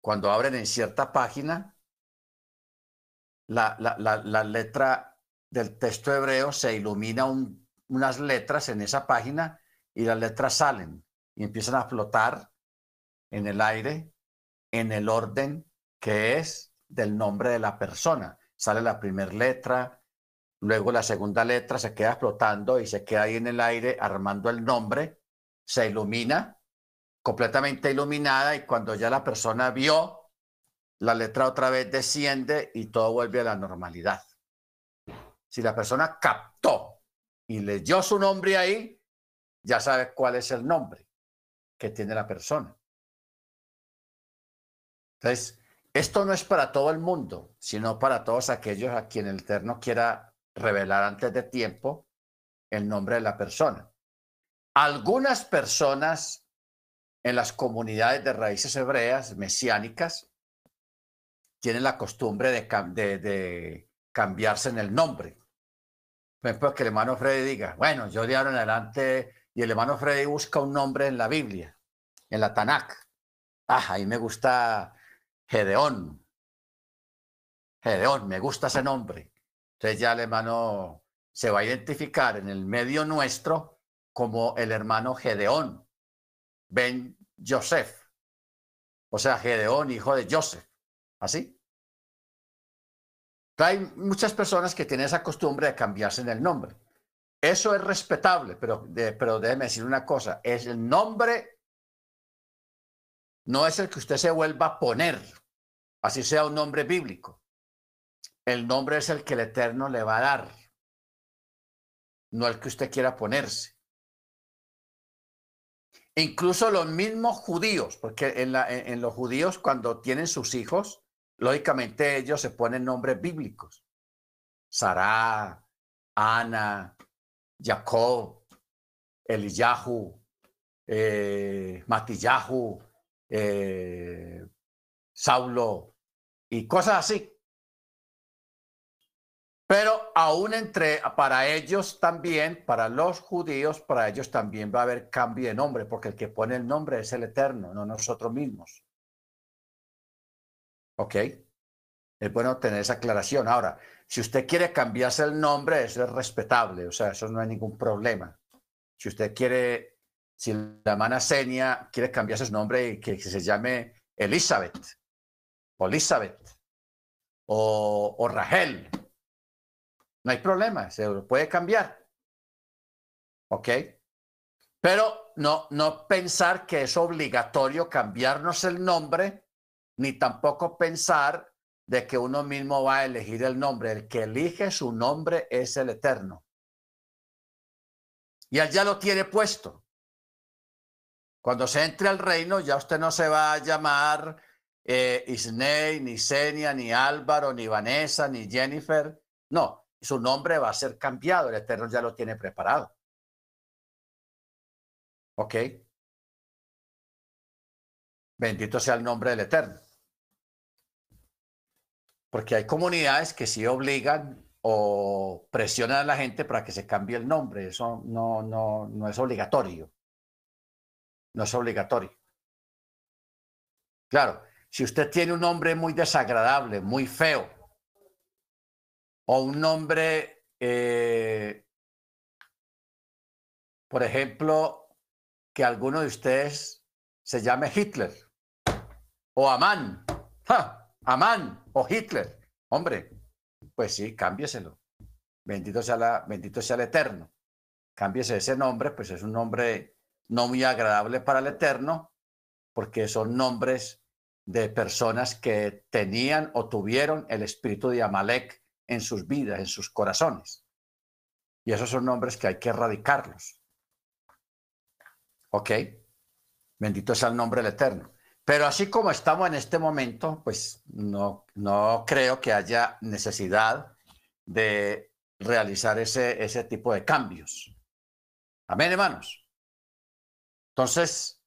cuando abren en cierta página, la, la, letra del texto hebreo se ilumina unas letras en esa página y las letras salen y empiezan a flotar en el aire en el orden que es del nombre de la persona. Sale la primera letra, Luego la segunda letra se queda flotando y se queda ahí en el aire armando el nombre, se ilumina, completamente iluminada y cuando ya la persona vio, la letra otra vez desciende y todo vuelve a la normalidad. Si la persona captó y leyó su nombre ahí, ya sabe cuál es el nombre que tiene la persona. Entonces, esto no es para todo el mundo, sino para todos aquellos a quien el Eterno quiera revelar antes de tiempo el nombre de la persona. Algunas personas en las comunidades de raíces hebreas mesiánicas tienen la costumbre de, de, cambiarse en el nombre. Por ejemplo, que el hermano Freddy diga, bueno, yo de ahora en adelante, y el hermano Freddy busca un nombre en la Biblia, en la Tanakh. Ah, ahí me gusta Gedeón. Gedeón, me gusta ese nombre. Entonces ya el hermano se va a identificar en el medio nuestro como el hermano Gedeón, Ben Joseph. O sea, Gedeón, hijo de Joseph. ¿Así? Hay muchas personas que tienen esa costumbre de cambiarse en el nombre. Eso es respetable, pero, pero déjeme decir una cosa, es el nombre, no es el que usted se vuelva a poner, así sea un nombre bíblico. El nombre es el que el Eterno le va a dar, no el que usted quiera ponerse. Incluso los mismos judíos, porque en, los judíos cuando tienen sus hijos, lógicamente ellos se ponen nombres bíblicos. Sará, Ana, Jacob, Eliyahu, eh, Matillahu, eh, Saulo y cosas así. Pero aún entre, para ellos también, para los judíos, para ellos también va a haber cambio de nombre, porque el que pone el nombre es el Eterno, no nosotros mismos. ¿Ok? Es bueno tener esa aclaración. Ahora, si usted quiere cambiarse el nombre, eso es respetable, o sea, eso no hay ningún problema. Si usted quiere, si la hermana Senia quiere cambiarse su nombre y que, se llame Elizabeth, o Elizabeth, o, o Rahel, no hay problema, se puede cambiar. ¿Ok? Pero no, no pensar que es obligatorio cambiarnos el nombre, ni tampoco pensar de que uno mismo va a elegir el nombre. El que elige su nombre es el Eterno. Y allá lo tiene puesto. Cuando se entre al reino, ya usted no se va a llamar eh, Isnei, ni Senia, ni Álvaro, ni Vanessa, ni Jennifer. No, su nombre va a ser cambiado. El Eterno ya lo tiene preparado. ¿Ok? Bendito sea el nombre del Eterno. Porque hay comunidades que sí obligan o presionan a la gente para que se cambie el nombre. Eso no, no, no es obligatorio. No es obligatorio. Claro, si usted tiene un nombre muy desagradable, muy feo, o un nombre, eh, por ejemplo, que alguno de ustedes se llame Hitler o Amán. Amán o Hitler. Hombre, pues sí, cámbieselo. Bendito sea, la, bendito sea el Eterno. Cámbiese ese nombre, pues es un nombre no muy agradable para el Eterno, porque son nombres de personas que tenían o tuvieron el espíritu de Amalek en sus vidas, en sus corazones. Y esos son nombres que hay que erradicarlos. ¿Ok? Bendito sea el nombre del Eterno. Pero así como estamos en este momento, pues no, no creo que haya necesidad de realizar ese, ese tipo de cambios. Amén, hermanos. Entonces,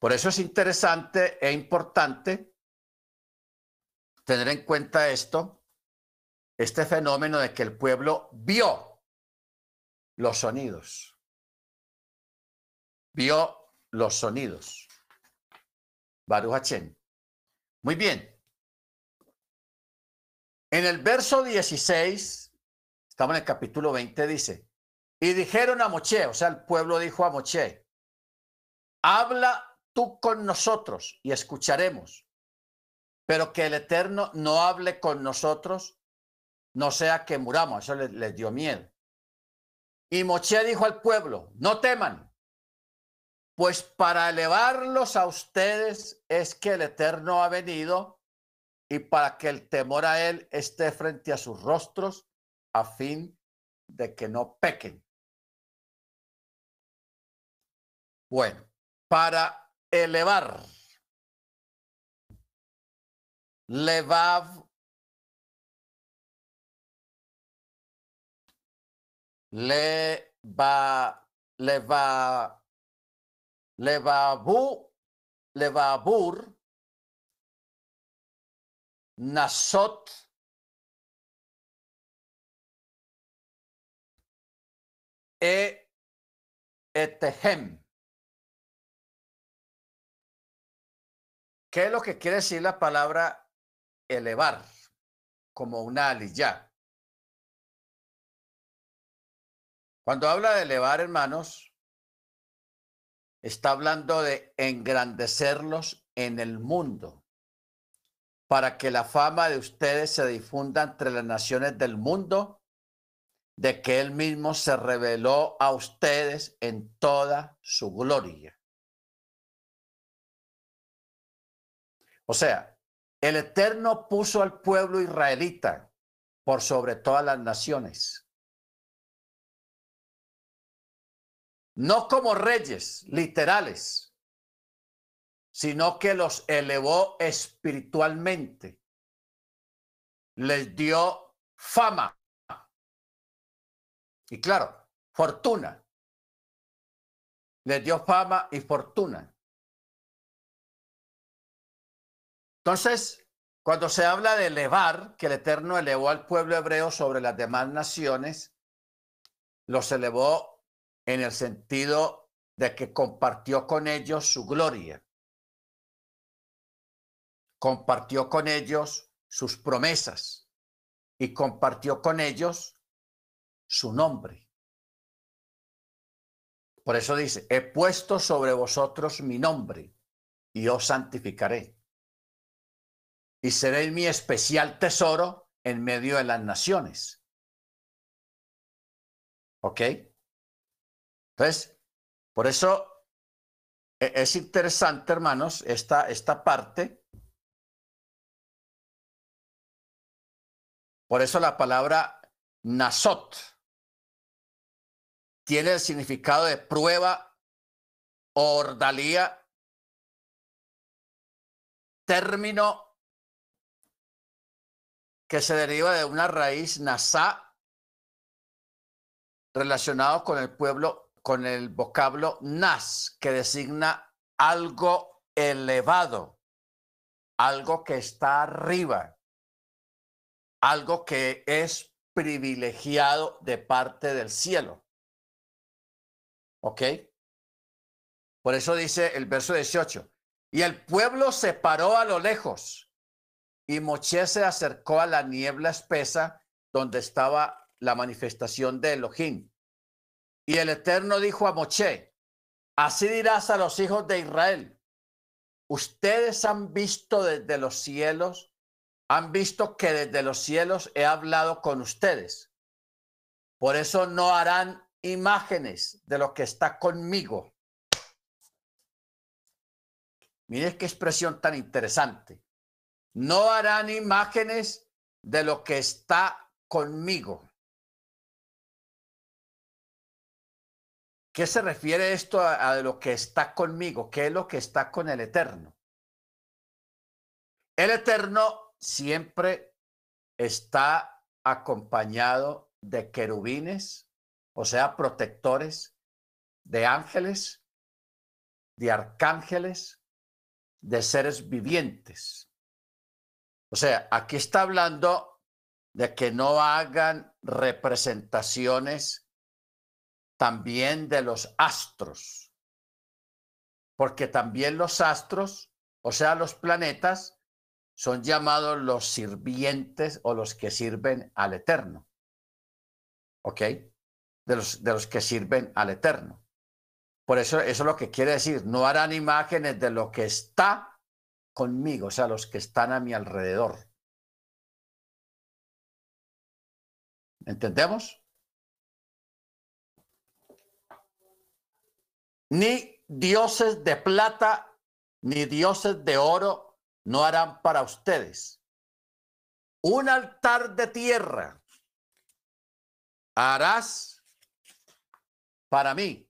por eso es interesante e importante tener en cuenta esto, este fenómeno de que el pueblo vio los sonidos. Vio los sonidos. Baruch Muy bien. En el verso 16, estamos en el capítulo 20, dice, y dijeron a Moche, o sea, el pueblo dijo a Moche, habla tú con nosotros y escucharemos, pero que el Eterno no hable con nosotros, no sea que muramos. Eso les, dio miedo. Y Moche dijo al pueblo, no teman, pues para elevarlos a ustedes es que el Eterno ha venido y para que el temor a Él esté frente a sus rostros a fin de que no pequen. Bueno, para elevar, levav, le va, le va Levabu, Levabur, Nasot, e Etehem. ¿Qué es lo que quiere decir la palabra elevar? Como una aliyah. Cuando habla de elevar, hermanos, está hablando de engrandecerlos en el mundo para que la fama de ustedes se difunda entre las naciones del mundo, de que Él mismo se reveló a ustedes en toda su gloria. O sea, el Eterno puso al pueblo israelita por sobre todas las naciones. No como reyes literales, sino que los elevó espiritualmente. Les dio fama. Y claro, fortuna. Les dio fama y fortuna. Entonces, cuando se habla de elevar, que el Eterno elevó al pueblo hebreo sobre las demás naciones, los elevó en el sentido de que compartió con ellos su gloria compartió con ellos sus promesas y compartió con ellos su nombre. Por eso dice, he puesto sobre vosotros mi nombre y os santificaré. Y seréis mi especial tesoro en medio de las naciones. ¿Ok? Entonces, por eso e-, es interesante, hermanos, esta, esta parte Por eso la palabra nasot tiene el significado de prueba ordalía, término que se deriva de una raíz nasá relacionado con el pueblo, con el vocablo nas, que designa algo elevado, algo que está arriba algo que es privilegiado de parte del cielo. ¿Ok? Por eso dice el verso 18. Y el pueblo se paró a lo lejos y Moche se acercó a la niebla espesa donde estaba la manifestación de Elohim. Y el Eterno dijo a Moche, así dirás a los hijos de Israel, ustedes han visto desde los cielos han visto que desde los cielos he hablado con ustedes. Por eso no harán imágenes de lo que está conmigo. Mire qué expresión tan interesante. No harán imágenes de lo que está conmigo. ¿Qué se refiere esto a, lo que está conmigo? ¿Qué es lo que está con el Eterno? El Eterno siempre está acompañado de querubines, o sea, protectores, de ángeles, de arcángeles, de seres vivientes. O sea, aquí está hablando de que no hagan representaciones también de los astros, porque también los astros, o sea, los planetas, son llamados los sirvientes o los que sirven al Eterno. ¿Ok? De los, de los que sirven al Eterno. Por eso, eso es lo que quiere decir. No harán imágenes de lo que está conmigo, o sea, los que están a mi alrededor. ¿Entendemos? Ni dioses de plata, ni dioses de oro, no harán para ustedes. Un altar de tierra harás para mí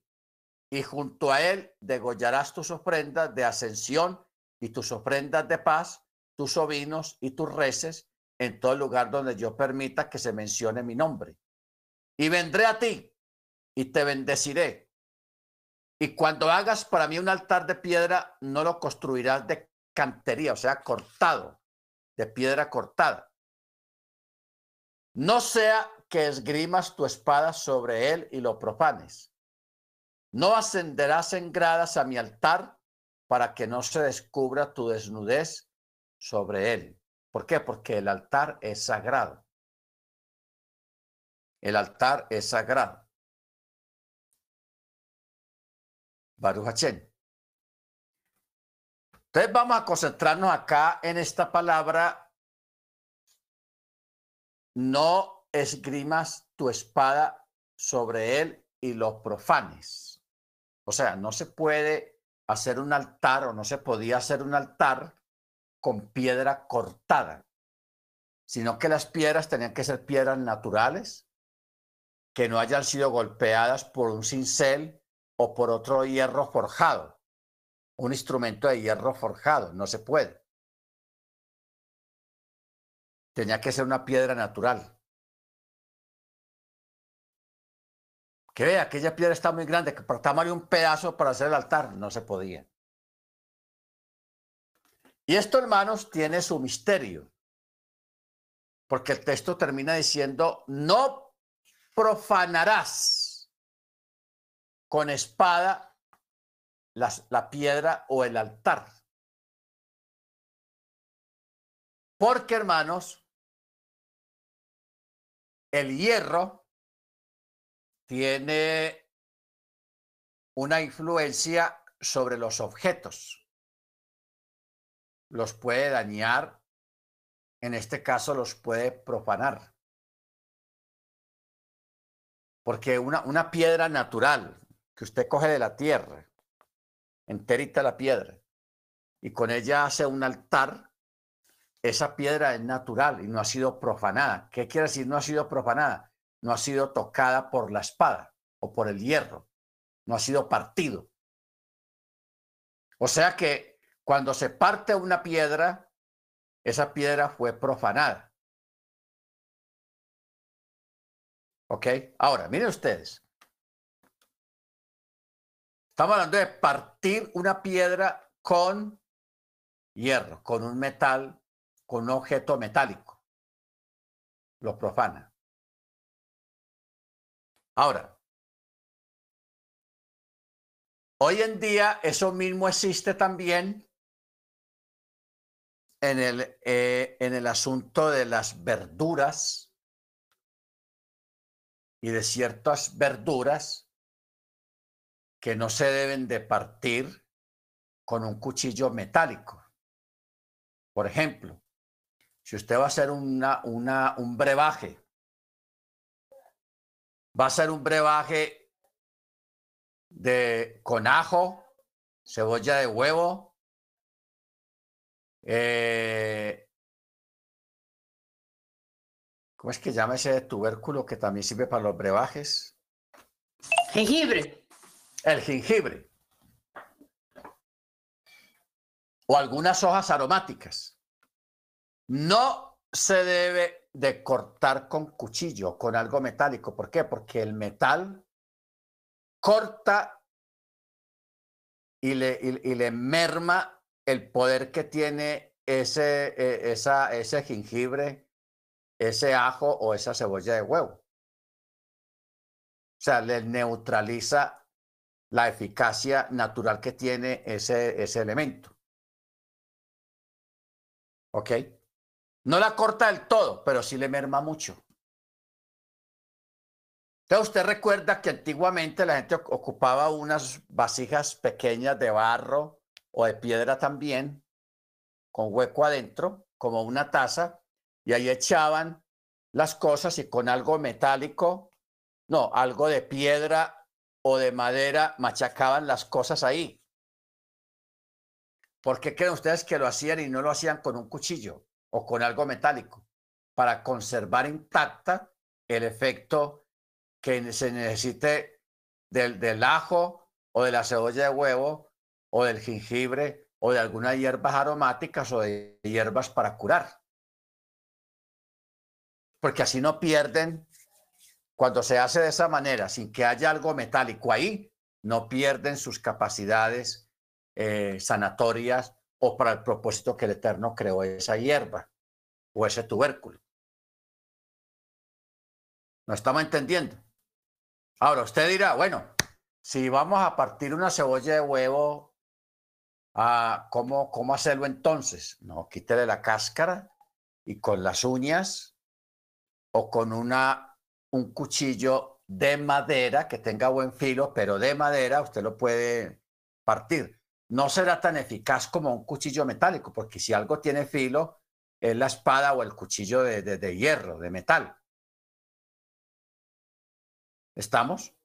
y junto a él degollarás tus ofrendas de ascensión y tus ofrendas de paz, tus ovinos y tus reces en todo lugar donde yo permita que se mencione mi nombre. Y vendré a ti y te bendeciré. Y cuando hagas para mí un altar de piedra, no lo construirás de cantería, o sea, cortado, de piedra cortada. No sea que esgrimas tu espada sobre él y lo profanes. No ascenderás en gradas a mi altar para que no se descubra tu desnudez sobre él. ¿Por qué? Porque el altar es sagrado. El altar es sagrado. Baruch Hachem. Entonces vamos a concentrarnos acá en esta palabra. No esgrimas tu espada sobre él y lo profanes. O sea, no se puede hacer un altar o no se podía hacer un altar con piedra cortada, sino que las piedras tenían que ser piedras naturales, que no hayan sido golpeadas por un cincel o por otro hierro forjado un instrumento de hierro forjado, no se puede. Tenía que ser una piedra natural. Que vea, aquella piedra está muy grande, que tomarle un pedazo para hacer el altar, no se podía. Y esto, hermanos, tiene su misterio, porque el texto termina diciendo, no profanarás con espada la piedra o el altar. Porque, hermanos, el hierro tiene una influencia sobre los objetos. Los puede dañar, en este caso los puede profanar. Porque una, una piedra natural que usted coge de la tierra enterita la piedra y con ella hace un altar, esa piedra es natural y no ha sido profanada. ¿Qué quiere decir no ha sido profanada? No ha sido tocada por la espada o por el hierro, no ha sido partido. O sea que cuando se parte una piedra, esa piedra fue profanada. ¿Ok? Ahora, miren ustedes. Estamos hablando de partir una piedra con hierro, con un metal, con un objeto metálico. Lo profana. Ahora, hoy en día eso mismo existe también en el, eh, en el asunto de las verduras y de ciertas verduras que no se deben de partir con un cuchillo metálico. Por ejemplo, si usted va a hacer una, una, un brebaje, va a ser un brebaje de con ajo, cebolla de huevo, eh, ¿cómo es que llama ese tubérculo que también sirve para los brebajes? Jengibre el jengibre o algunas hojas aromáticas. No se debe de cortar con cuchillo, con algo metálico. ¿Por qué? Porque el metal corta y le, y, le merma el poder que tiene ese, e, esa, ese jengibre, ese ajo o esa cebolla de huevo. O sea, le neutraliza la eficacia natural que tiene ese, ese elemento. ¿Ok? No la corta del todo, pero sí le merma mucho. Entonces usted recuerda que antiguamente la gente ocupaba unas vasijas pequeñas de barro o de piedra también, con hueco adentro, como una taza, y ahí echaban las cosas y con algo metálico, no, algo de piedra o de madera machacaban las cosas ahí. ¿Por qué creen ustedes que lo hacían y no lo hacían con un cuchillo o con algo metálico? Para conservar intacta el efecto que se necesite del, ajo o de la cebolla de huevo o del jengibre o de algunas hierbas aromáticas o de hierbas para curar. Porque así no pierden cuando se hace de esa manera, sin que haya algo metálico ahí, no pierden sus capacidades eh, sanatorias o para el propósito que el Eterno creó esa hierba o ese tubérculo. ¿No estamos entendiendo? Ahora, usted dirá, bueno, si vamos a partir una cebolla de huevo Ah, ¿cómo, ¿Cómo hacerlo entonces? No, quítele la cáscara y con las uñas o con una, un cuchillo de madera que tenga buen filo, pero de madera usted lo puede partir. No será tan eficaz como un cuchillo metálico, porque si algo tiene filo, es la espada o el cuchillo de, de, hierro, de metal. ¿Estamos?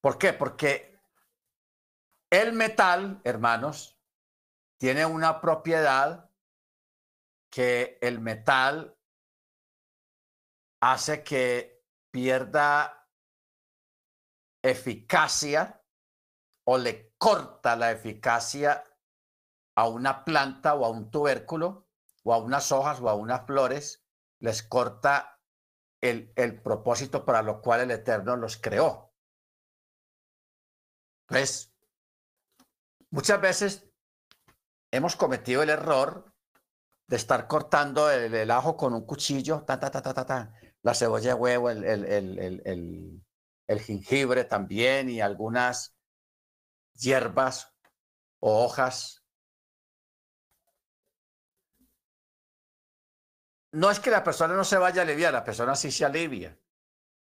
¿Por qué? Porque el metal, hermanos, tiene una propiedad que el metal hace que pierda eficacia o le corta la eficacia a una planta o a un tubérculo o a unas hojas o a unas flores, les corta el, el propósito para lo cual el Eterno los creó. Entonces, muchas veces hemos cometido el error de estar cortando el, el ajo con un cuchillo, ta, ta, ta, ta, ta, ta, la cebolla de huevo, el, el, el, el jengibre también y algunas hierbas o hojas. No es que la persona no se vaya a aliviar, la persona sí se alivia,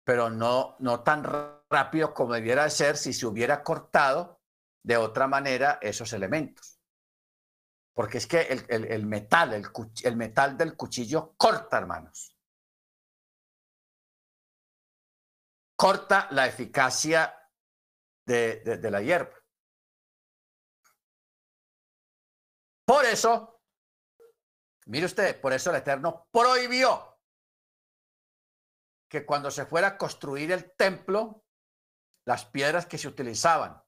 pero no, no tan rápido como debiera ser si se hubiera cortado de otra manera esos elementos. Porque es que el, el, metal, el, el metal del cuchillo corta, hermanos. Corta la eficacia de, de la hierba. Por eso, mire usted, por eso el Eterno prohibió que cuando se fuera a construir el templo, las piedras que se utilizaban,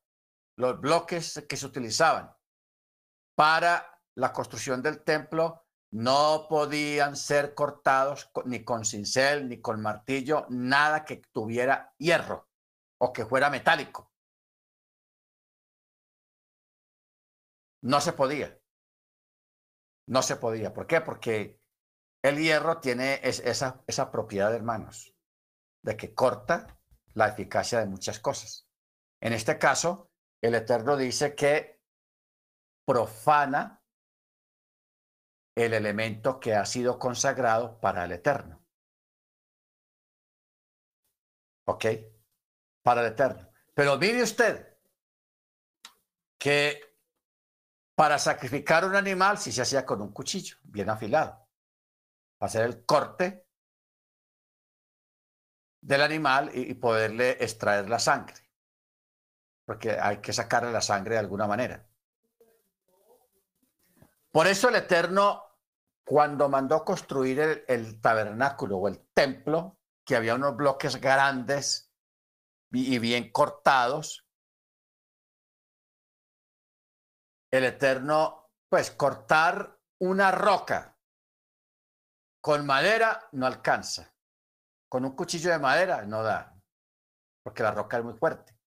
los bloques que se utilizaban para la construcción del templo no podían ser cortados ni con cincel, ni con martillo, nada que tuviera hierro o que fuera metálico. No se podía. No se podía. ¿Por qué? Porque el hierro tiene esa, esa propiedad, hermanos, de que corta la eficacia de muchas cosas. En este caso, el Eterno dice que profana el elemento que ha sido consagrado para el Eterno. ¿Ok? Para el Eterno. Pero mire usted que para sacrificar un animal si se hacía con un cuchillo bien afilado. Hacer el corte del animal y, poderle extraer la sangre. Porque hay que sacarle la sangre de alguna manera. Por eso el Eterno, cuando mandó construir el, tabernáculo o el templo, que había unos bloques grandes y bien cortados, el Eterno, pues cortar una roca con madera no alcanza. Con un cuchillo de madera no da, porque la roca es muy fuerte.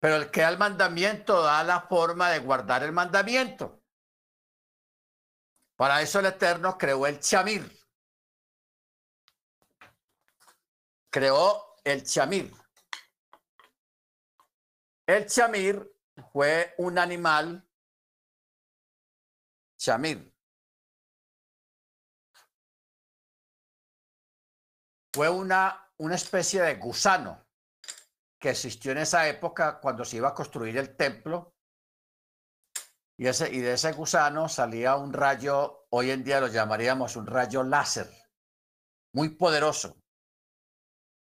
Pero el que da el mandamiento da la forma de guardar el mandamiento. Para eso el Eterno creó el chamir. Creó el chamir. El chamir fue un animal chamir. Fue una, una especie de gusano que existió en esa época cuando se iba a construir el templo. Y, ese, y de ese gusano salía un rayo, hoy en día lo llamaríamos un rayo láser, muy poderoso,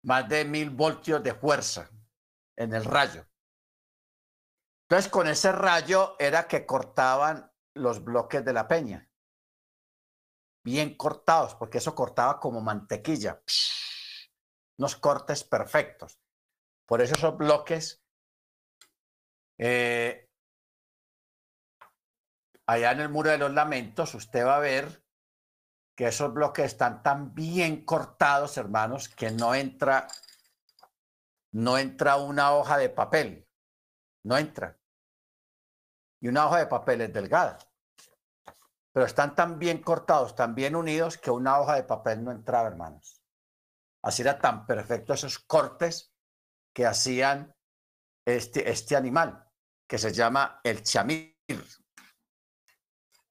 más de mil voltios de fuerza en el rayo. Entonces, con ese rayo era que cortaban los bloques de la peña. Bien cortados, porque eso cortaba como mantequilla. Unos cortes perfectos. Por eso esos bloques, eh, allá en el muro de los lamentos, usted va a ver que esos bloques están tan bien cortados, hermanos, que no entra, no entra una hoja de papel. No entra y una hoja de papel es delgada. Pero están tan bien cortados, tan bien unidos, que una hoja de papel no entraba, hermanos. Así era tan perfecto esos cortes que hacían este, este animal que se llama el chamir.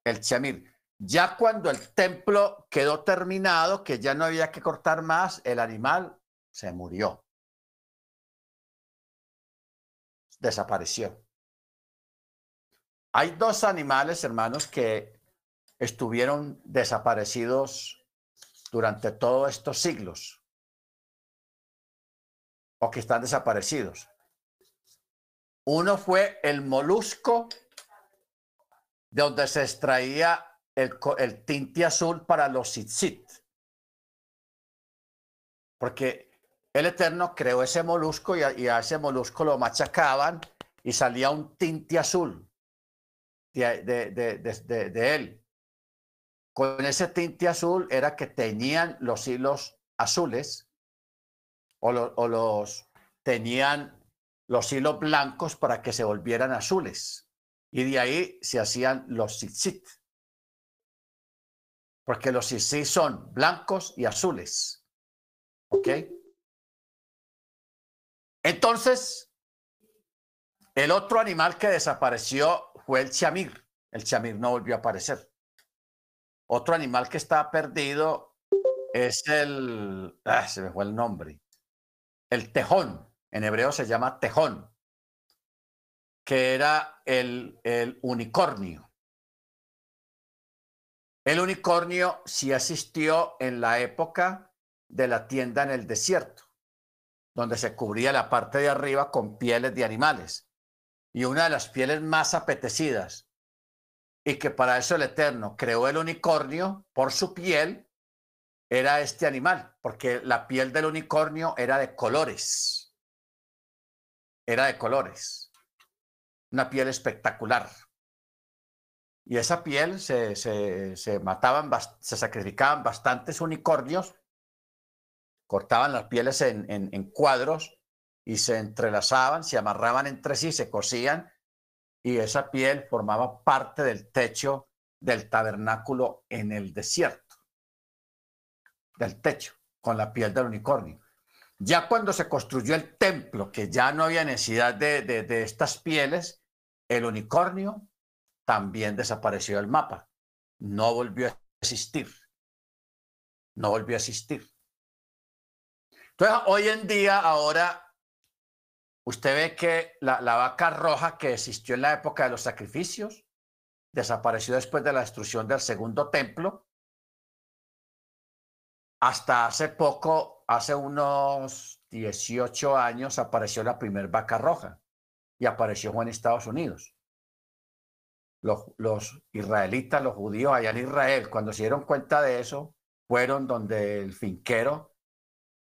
El chamir. Ya cuando el templo quedó terminado, que ya no había que cortar más, el animal se murió. Desapareció. Hay dos animales, hermanos, que estuvieron desaparecidos durante todos estos siglos o que están desaparecidos. Uno fue el molusco, de donde se extraía el, tinte azul para los tzitzit. Porque el Eterno creó ese molusco y a, ese molusco lo machacaban y salía un tinte azul de, de, él. Con ese tinte azul era que tenían los hilos azules o, los tenían los hilos blancos para que se volvieran azules. Y de ahí se hacían los tzitzit porque los sí son blancos y azules. ¿Ok? Entonces, el otro animal que desapareció fue el chamir. El chamir no volvió a aparecer. Otro animal que está perdido es el, ah, se me fue el nombre, el tejón. En hebreo se llama tejón, que era el, el unicornio. El unicornio sí asistió en la época de la tienda en el desierto, donde se cubría la parte de arriba con pieles de animales. Y una de las pieles más apetecidas, y que para eso el Eterno creó el unicornio por su piel, era este animal, porque la piel del unicornio era de colores. Era de colores. Una piel espectacular. Y esa piel se, se, mataban, se sacrificaban bastantes unicornios, cortaban las pieles en, en, cuadros y se entrelazaban, se amarraban entre sí, se cosían y esa piel formaba parte del techo del tabernáculo en el desierto, del techo, con la piel del unicornio. Ya cuando se construyó el templo, que ya no había necesidad de, de, estas pieles, el unicornio también desapareció del mapa. No volvió a existir. No volvió a existir. Entonces, hoy en día, ahora, usted ve que la, vaca roja que existió en la época de los sacrificios desapareció después de la destrucción del segundo templo. Hasta hace poco, hace unos 18 años, apareció la primera vaca roja y apareció en Estados Unidos los, israelitas, los judíos allá en Israel, cuando se dieron cuenta de eso, fueron donde el finquero,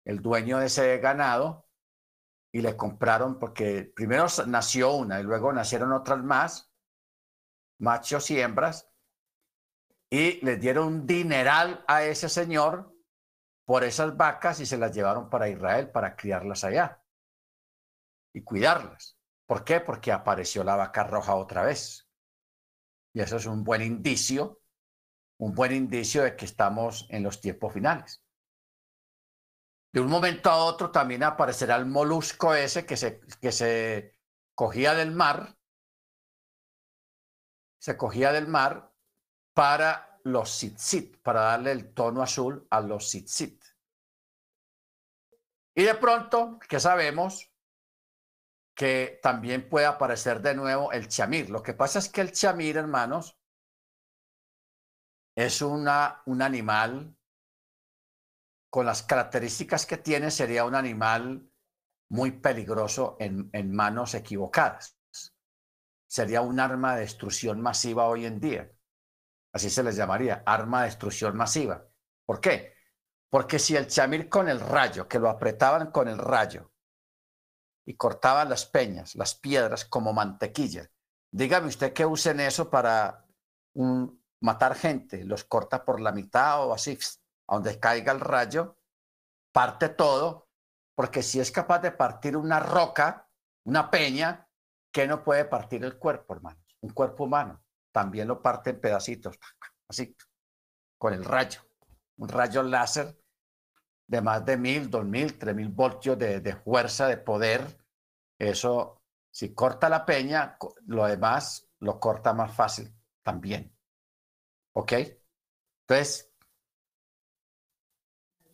el dueño de ese ganado, y le compraron, porque primero nació una y luego nacieron otras más, machos y hembras, y les dieron un dineral a ese señor por esas vacas y se las llevaron para Israel para criarlas allá y cuidarlas. ¿Por qué? Porque apareció la vaca roja otra vez. Y eso es un buen indicio, un buen indicio de que estamos en los tiempos finales. De un momento a otro también aparecerá el molusco ese que se, que se cogía del mar, se cogía del mar para los tzitzit, para darle el tono azul a los tzitzit. Y de pronto, ¿qué sabemos? que también puede aparecer de nuevo el chamir. Lo que pasa es que el chamir, hermanos, es una, un animal con las características que tiene, sería un animal muy peligroso en, manos equivocadas. Sería un arma de destrucción masiva hoy en día. Así se les llamaría, arma de destrucción masiva. ¿Por qué? Porque si el chamir con el rayo, que lo apretaban con el rayo, y cortaban las peñas, las piedras como mantequilla. Dígame usted que usen eso para matar gente, los corta por la mitad o así, a donde caiga el rayo, parte todo, porque si es capaz de partir una roca, una peña, ¿qué no puede partir el cuerpo, hermano? Un cuerpo humano también lo parte en pedacitos, así, con el rayo, un rayo láser de más de mil, dos mil, tres mil voltios de, fuerza, de poder, eso Si corta la peña, lo demás lo corta más fácil también. ¿Ok? Entonces,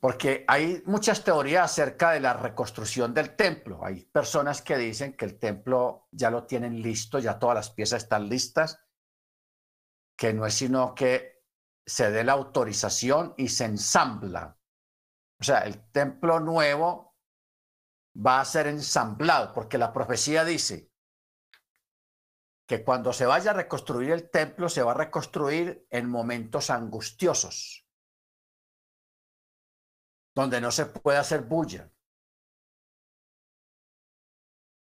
porque hay muchas teorías acerca de la reconstrucción del templo. Hay personas que dicen que el templo ya lo tienen listo, ya todas las piezas están listas, que no es sino que se dé la autorización y se ensambla. O sea, el templo nuevo va a ser ensamblado, porque la profecía dice que cuando se vaya a reconstruir el templo, se va a reconstruir en momentos angustiosos donde no se puede hacer bulla.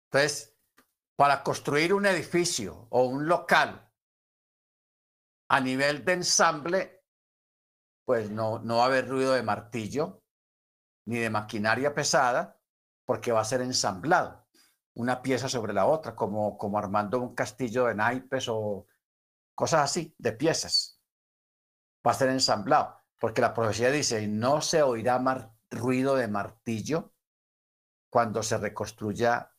Entonces, para construir un edificio o un local a nivel de ensamble, pues no, no va a haber ruido de martillo ni de maquinaria pesada, porque va a ser ensamblado, una pieza sobre la otra, como, como armando un castillo de naipes o cosas así, de piezas. Va a ser ensamblado. Porque la profecía dice, no se oirá ruido de martillo cuando se reconstruya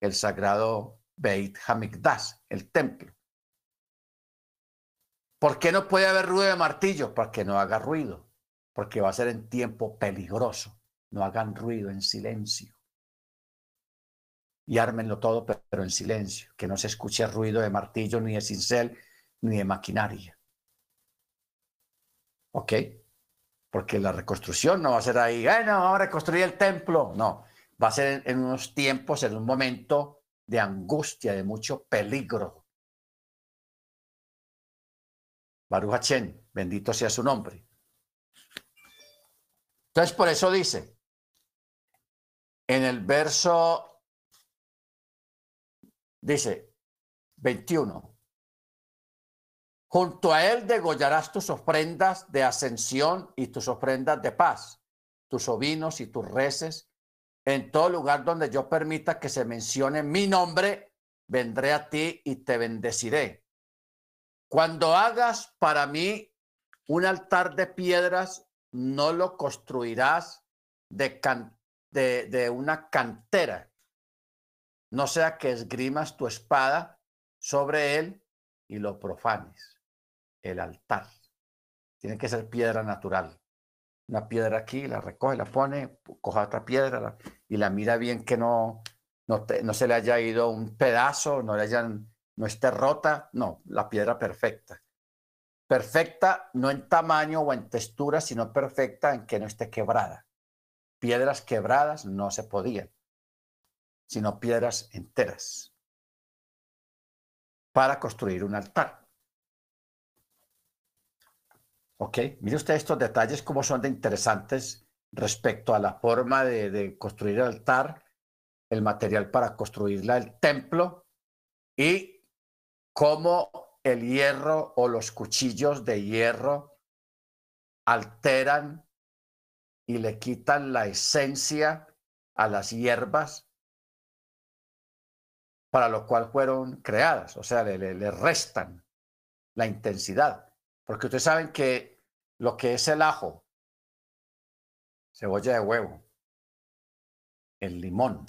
el sagrado Beit Hamikdash, el templo. ¿Por qué no puede haber ruido de martillo? Para que no haga ruido, porque va a ser en tiempo peligroso. No hagan ruido en silencio. Y ármenlo todo, pero en silencio, que no se escuche ruido de martillo, ni de cincel, ni de maquinaria. ¿Ok? Porque la reconstrucción no va a ser ahí, no, vamos a reconstruir el templo. No, va a ser en, unos tiempos, en un momento de angustia, de mucho peligro. Baruch bendito sea su nombre. Entonces, por eso dice, en el verso, dice 21, Junto a él degollarás tus ofrendas de ascensión y tus ofrendas de paz, tus ovinos y tus reces. En todo lugar donde yo permita que se mencione mi nombre, vendré a ti y te bendeciré. Cuando hagas para mí un altar de piedras, no lo construirás de, de una cantera, no sea que esgrimas tu espada sobre él y lo profanes el altar. Tiene que ser piedra natural. Una piedra aquí, la recoge, la pone, coja otra piedra y la mira bien que no, no, se le haya ido un pedazo, no le hayan, no esté rota. No, la piedra perfecta. Perfecta no en tamaño o en textura, sino perfecta en que no esté quebrada. Piedras quebradas no se podían, sino piedras enteras para construir un altar. Ok, mire usted estos detalles cómo son de interesantes respecto a la forma de, construir el altar, el material para construir el templo y cómo el hierro o los cuchillos de hierro alteran y le quitan la esencia a las hierbas para lo cual fueron creadas, o sea, le, le restan la intensidad. Porque ustedes saben que lo que es el ajo, cebolla de huevo, el limón,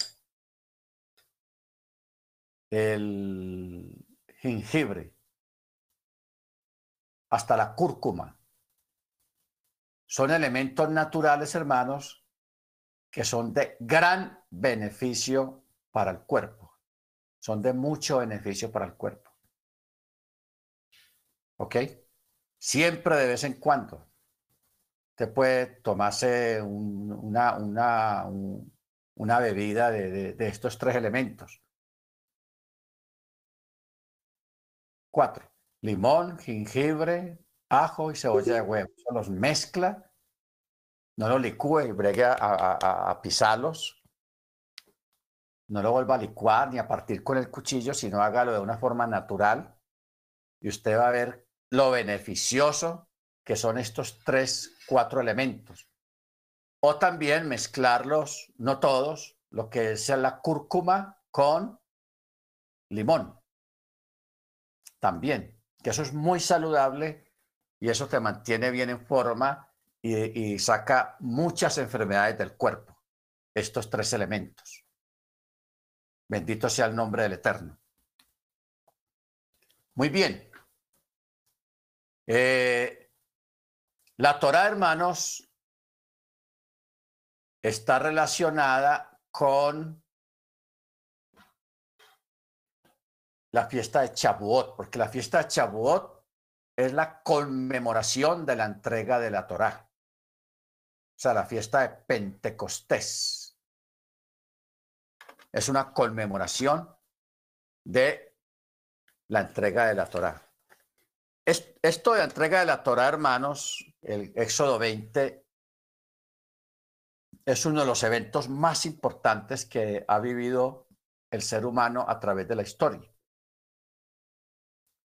el jengibre, hasta la cúrcuma. Son elementos naturales, hermanos, que son de gran beneficio para el cuerpo. Son de mucho beneficio para el cuerpo. ¿Ok? Siempre de vez en cuando. Usted puede tomarse una, una, una, bebida de, de, estos tres elementos. Cuatro. Limón, jengibre, ajo y cebolla de huevo. los mezcla, no los licúe y bregue a, a, pisarlos. No lo vuelva a licuar ni a partir con el cuchillo, sino hágalo de una forma natural. Y usted va a ver lo beneficioso que son estos tres, cuatro elementos. O también mezclarlos, no todos, lo que es la cúrcuma con limón. También, que eso es muy saludable y eso te mantiene bien en forma y, y saca muchas enfermedades del cuerpo, estos tres elementos. Bendito sea el nombre del Eterno. Muy bien. Eh, la Torah, hermanos, está relacionada con la fiesta de Chabuot, porque la fiesta de Chabuot es la conmemoración de la entrega de la Torah. O sea, la fiesta de Pentecostés. Es una conmemoración de la entrega de la Torah. Esto de entrega de la Torah, hermanos, el Éxodo 20, es uno de los eventos más importantes que ha vivido el ser humano a través de la historia.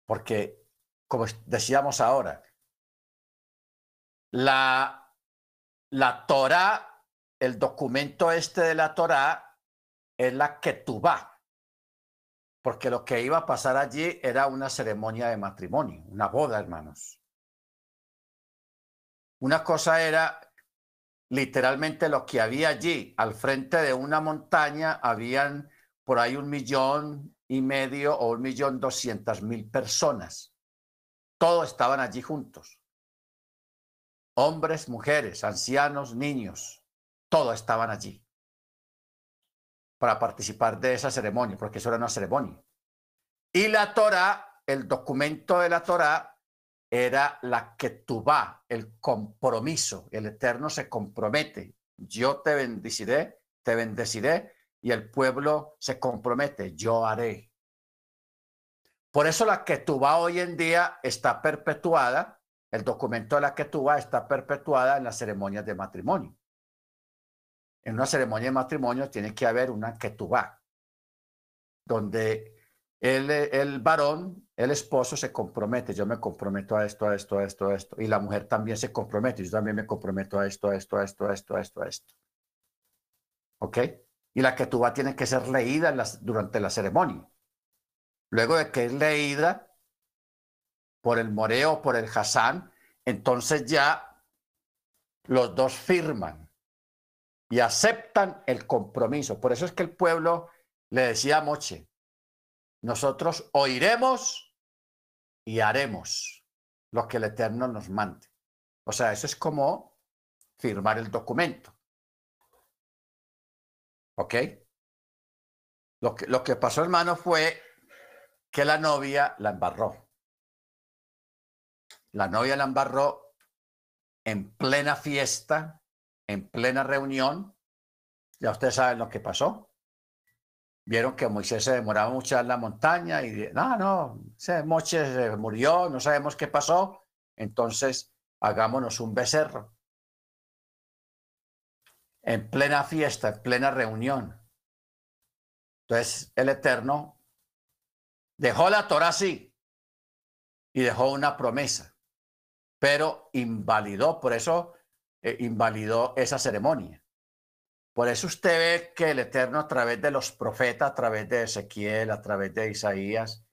Porque, como decíamos ahora, la, la Torah, el documento este de la Torah, es la Ketubá, porque lo que iba a pasar allí era una ceremonia de matrimonio, una boda, hermanos. Una cosa era literalmente lo que había allí, al frente de una montaña, habían por ahí un millón y medio o un millón doscientas mil personas. Todos estaban allí juntos. Hombres, mujeres, ancianos, niños, todos estaban allí para participar de esa ceremonia, porque eso era una ceremonia. Y la Torah, el documento de la Torah, era la que va, el compromiso. El Eterno se compromete. Yo te bendeciré, te bendeciré, y el pueblo se compromete. Yo haré. Por eso la va hoy en día está perpetuada, el documento de la va está perpetuada en las ceremonias de matrimonio en una ceremonia de matrimonio tiene que haber una ketubá, donde el, el varón, el esposo se compromete, yo me comprometo a esto, a esto, a esto, a esto, y la mujer también se compromete, yo también me comprometo a esto, a esto, a esto, a esto, a esto, a esto. ¿Ok? Y la ketubá tiene que ser leída durante la ceremonia. Luego de que es leída por el moreo por el hasán, entonces ya los dos firman y aceptan el compromiso. Por eso es que el pueblo le decía a Moche, nosotros oiremos y haremos lo que el Eterno nos mande. O sea, eso es como firmar el documento. ¿Ok? Lo que, lo que pasó, hermano, fue que la novia la embarró. La novia la embarró en plena fiesta en plena reunión, ya ustedes saben lo que pasó. Vieron que Moisés se demoraba mucho en la montaña y no, no, Moisés se murió, no sabemos qué pasó, entonces hagámonos un becerro. En plena fiesta, en plena reunión. Entonces el Eterno dejó la Torah así y dejó una promesa, pero invalidó. Por eso eh, invalidó esa ceremonia. Por eso usted ve que el Eterno a través de los profetas, a través de Ezequiel, a través de Isaías,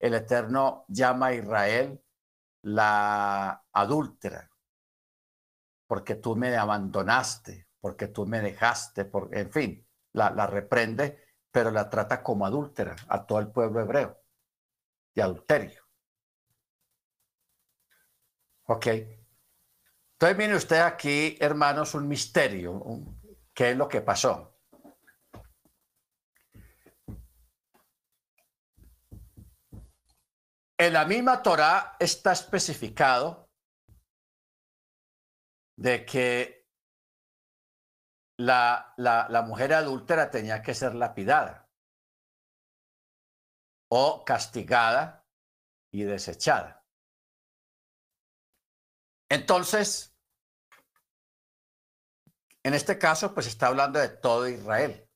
el Eterno llama a Israel la adúltera, porque tú me abandonaste, porque tú me dejaste, por, en fin, la, la reprende, pero la trata como adúltera a todo el pueblo hebreo, de adulterio. Ok, entonces, viene usted aquí, hermanos, un misterio. ¿Qué es lo que pasó? En la misma Torah está especificado de que la, la, la, mujer adúltera tenía que ser lapidada o castigada y desechada. Entonces, en este caso, pues está hablando de todo Israel.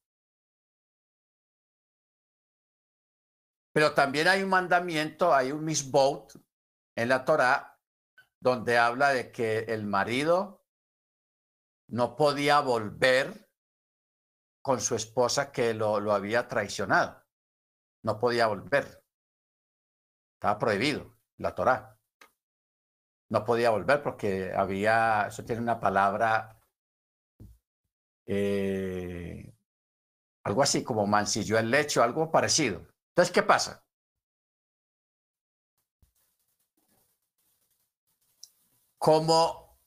Pero también hay un mandamiento, hay un misbot en la Torá donde habla de que el marido no podía volver con su esposa que lo, lo había traicionado. No podía volver. Estaba prohibido la Torá. No podía volver porque había, eso tiene una palabra eh, Algo así como mancilló el lecho, algo parecido. Entonces, ¿qué pasa? Como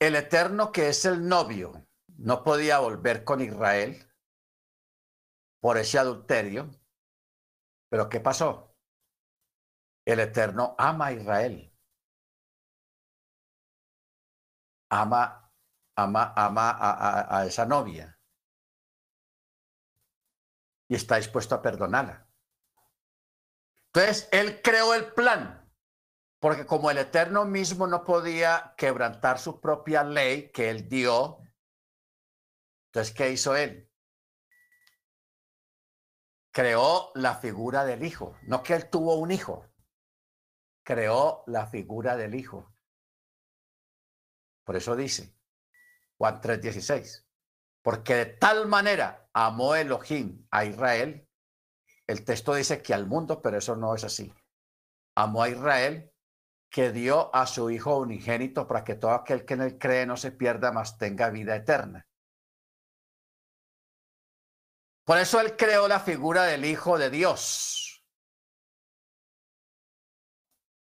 el Eterno, que es el novio, no podía volver con Israel por ese adulterio, pero ¿qué pasó? El Eterno ama a Israel. Ama, ama, ama a, a esa novia y está dispuesto a perdonarla. Entonces, él creó el plan, porque como el Eterno mismo no podía quebrantar su propia ley que él dio, entonces, ¿qué hizo él? Creó la figura del hijo, no que él tuvo un hijo, creó la figura del hijo. Por eso dice Juan 3:16 porque de tal manera amó Elohim a Israel. El texto dice que al mundo, pero eso no es así. Amó a Israel que dio a su Hijo unigénito para que todo aquel que en él cree no se pierda, mas tenga vida eterna. Por eso él creó la figura del Hijo de Dios,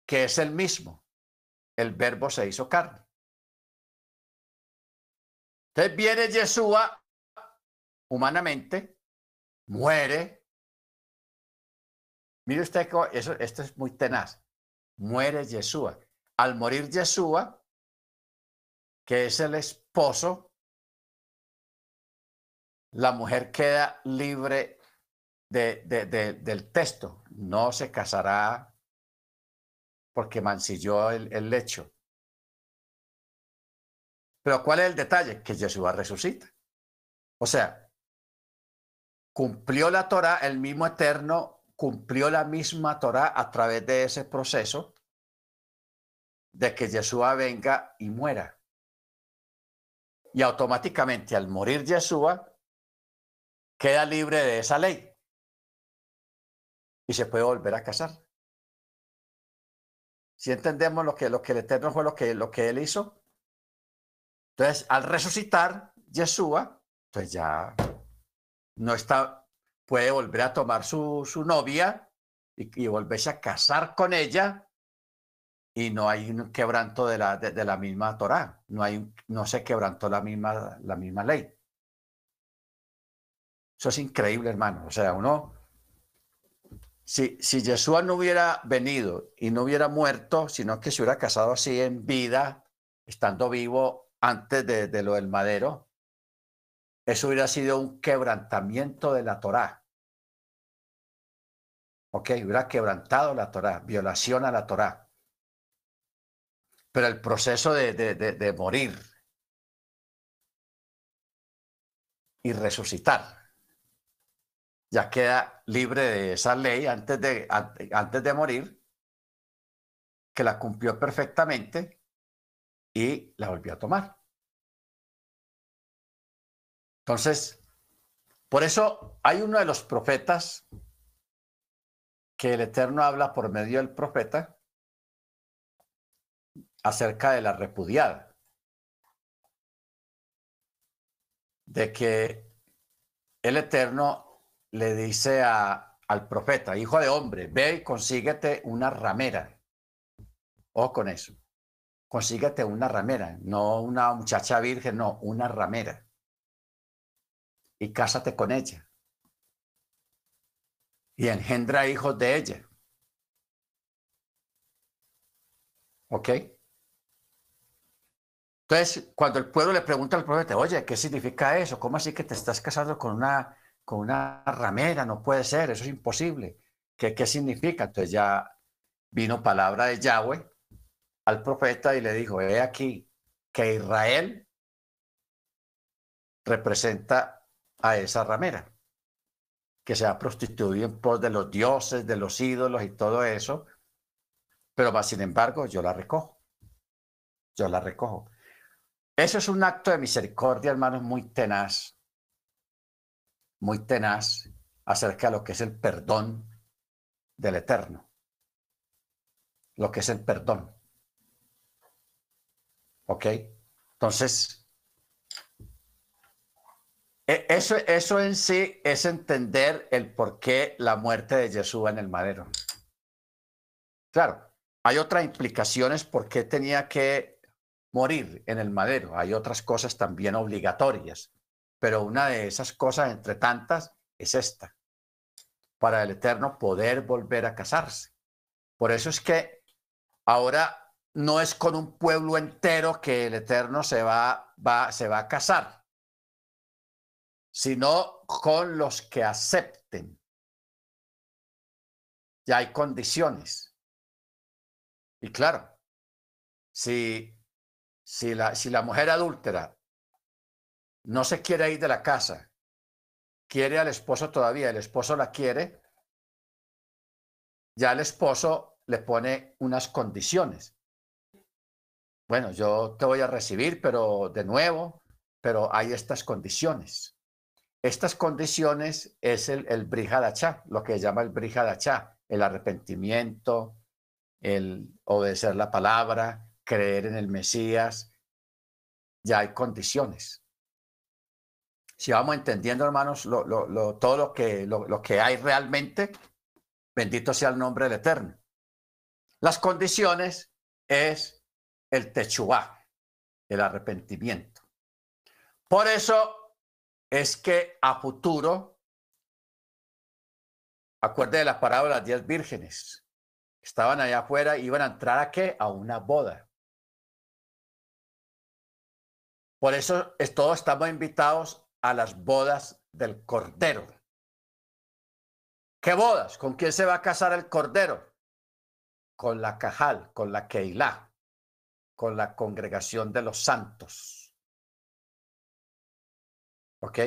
que es el mismo. El verbo se hizo carne. Entonces viene Yeshua humanamente, muere. Mire usted, eso, esto es muy tenaz. Muere Yeshua. Al morir Yeshua, que es el esposo, la mujer queda libre de, del texto. No se casará porque mancilló el lecho. Pero ¿cuál es el detalle? Que Yeshua resucita. O sea, cumplió la Torah, el mismo Eterno cumplió la misma Torah a través de ese proceso de que Yeshua venga y muera. Y automáticamente al morir Yeshua, queda libre de esa ley y se puede volver a casar. Si entendemos lo que, lo que el Eterno fue lo que, lo que él hizo, entonces, al resucitar Yeshua, pues ya no está, puede volver a tomar su, su novia y, volverse a casar con ella y no hay un quebranto de la, de, la misma Torah, no, hay, no se quebrantó la misma, la misma ley. Eso es increíble, hermano. O sea, uno, si, si Yeshua no hubiera venido y no hubiera muerto, sino que se hubiera casado así en vida, estando vivo, antes de, lo del madero, eso hubiera sido un quebrantamiento de la Torá. Ok, hubiera quebrantado la Torá, violación a la Torá. Pero el proceso de, de morir y resucitar ya queda libre de esa ley antes de, antes de morir, que la cumplió perfectamente y la volvió a tomar. Entonces, por eso hay uno de los profetas que el Eterno habla por medio del profeta acerca de la repudiada. De que el Eterno le dice a, al profeta, hijo de hombre, ve y consíguete una ramera. O con eso consíguete una ramera, no una muchacha virgen, no, una ramera. Y cásate con ella. Y engendra hijos de ella. ¿Ok? Entonces, cuando el pueblo le pregunta al profeta, oye, ¿qué significa eso? ¿Cómo así que te estás casando con una, con una ramera? No puede ser, eso es imposible. ¿Qué, ¿Qué significa? Entonces ya vino palabra de Yahweh al profeta y le dijo, he aquí que Israel representa a esa ramera, que se ha prostituido en pos de los dioses, de los ídolos y todo eso, pero más sin embargo yo la recojo, yo la recojo. Eso es un acto de misericordia, hermanos, muy tenaz, muy tenaz acerca de lo que es el perdón del Eterno, lo que es el perdón. ¿Ok? Entonces, E- Eso, eso en sí es entender el por qué la muerte de Jesús en el madero. Claro, hay otras implicaciones por qué tenía que morir en el madero. Hay otras cosas también obligatorias, pero una de esas cosas, entre tantas, es esta. Para el Eterno poder volver a casarse. Por eso es que ahora no es con un pueblo entero que el Eterno se va, va, se va a casar sino con los que acepten. Ya hay condiciones. Y claro, si, si, la, si la mujer adúltera no se quiere ir de la casa, quiere al esposo todavía, el esposo la quiere, ya el esposo le pone unas condiciones. Bueno, yo te voy a recibir, pero de nuevo, pero hay estas condiciones. Estas condiciones es el, el brihadachá, lo que llama el brihadachá, el arrepentimiento, el obedecer la palabra, creer en el Mesías. Ya hay condiciones. Si vamos entendiendo, hermanos, lo, todo que, lo que hay realmente, bendito sea el nombre del Eterno. Las condiciones es el techubá, el arrepentimiento. Por eso es que a futuro, acuerde de la parábola de las diez vírgenes, estaban allá afuera, iban a entrar a qué? A una boda. Por eso es, todos estamos invitados a las bodas del Cordero. ¿Qué bodas? ¿Con quién se va a casar el Cordero? Con la Cajal, con la Keilah, con la congregación de los santos. ¿Ok?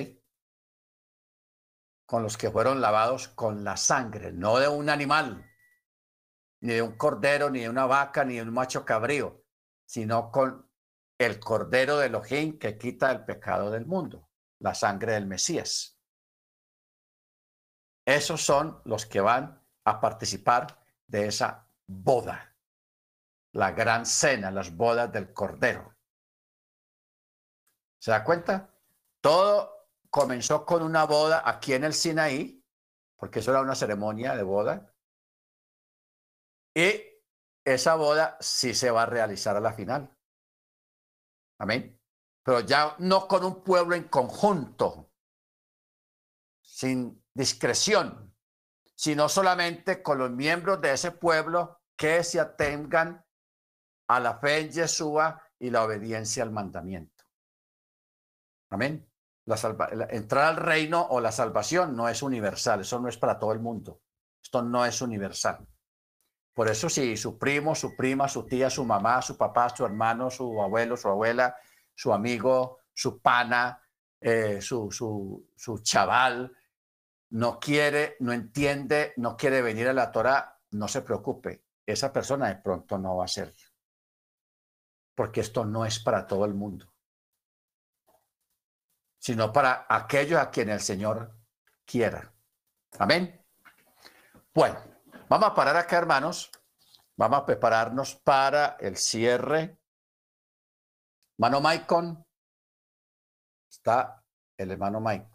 Con los que fueron lavados con la sangre, no de un animal, ni de un cordero, ni de una vaca, ni de un macho cabrío, sino con el cordero de Elohim que quita el pecado del mundo, la sangre del Mesías. Esos son los que van a participar de esa boda, la gran cena, las bodas del cordero. ¿Se da cuenta? Todo comenzó con una boda aquí en el Sinaí, porque eso era una ceremonia de boda. Y esa boda sí se va a realizar a la final. Amén. Pero ya no con un pueblo en conjunto, sin discreción, sino solamente con los miembros de ese pueblo que se atengan a la fe en Yeshua y la obediencia al mandamiento. Amén. La entrar al reino o la salvación no es universal, eso no es para todo el mundo. Esto no es universal. Por eso si su primo, su prima, su tía, su mamá, su papá, su hermano, su abuelo, su abuela, su amigo, su pana, eh, su, su, su chaval, no quiere, no entiende, no quiere venir a la Torah, no se preocupe. Esa persona de pronto no va a ser. Porque esto no es para todo el mundo sino para aquellos a quien el Señor quiera. Amén. Bueno, vamos a parar acá, hermanos. Vamos a prepararnos para el cierre. Mano Maicon. Está el hermano Maicon.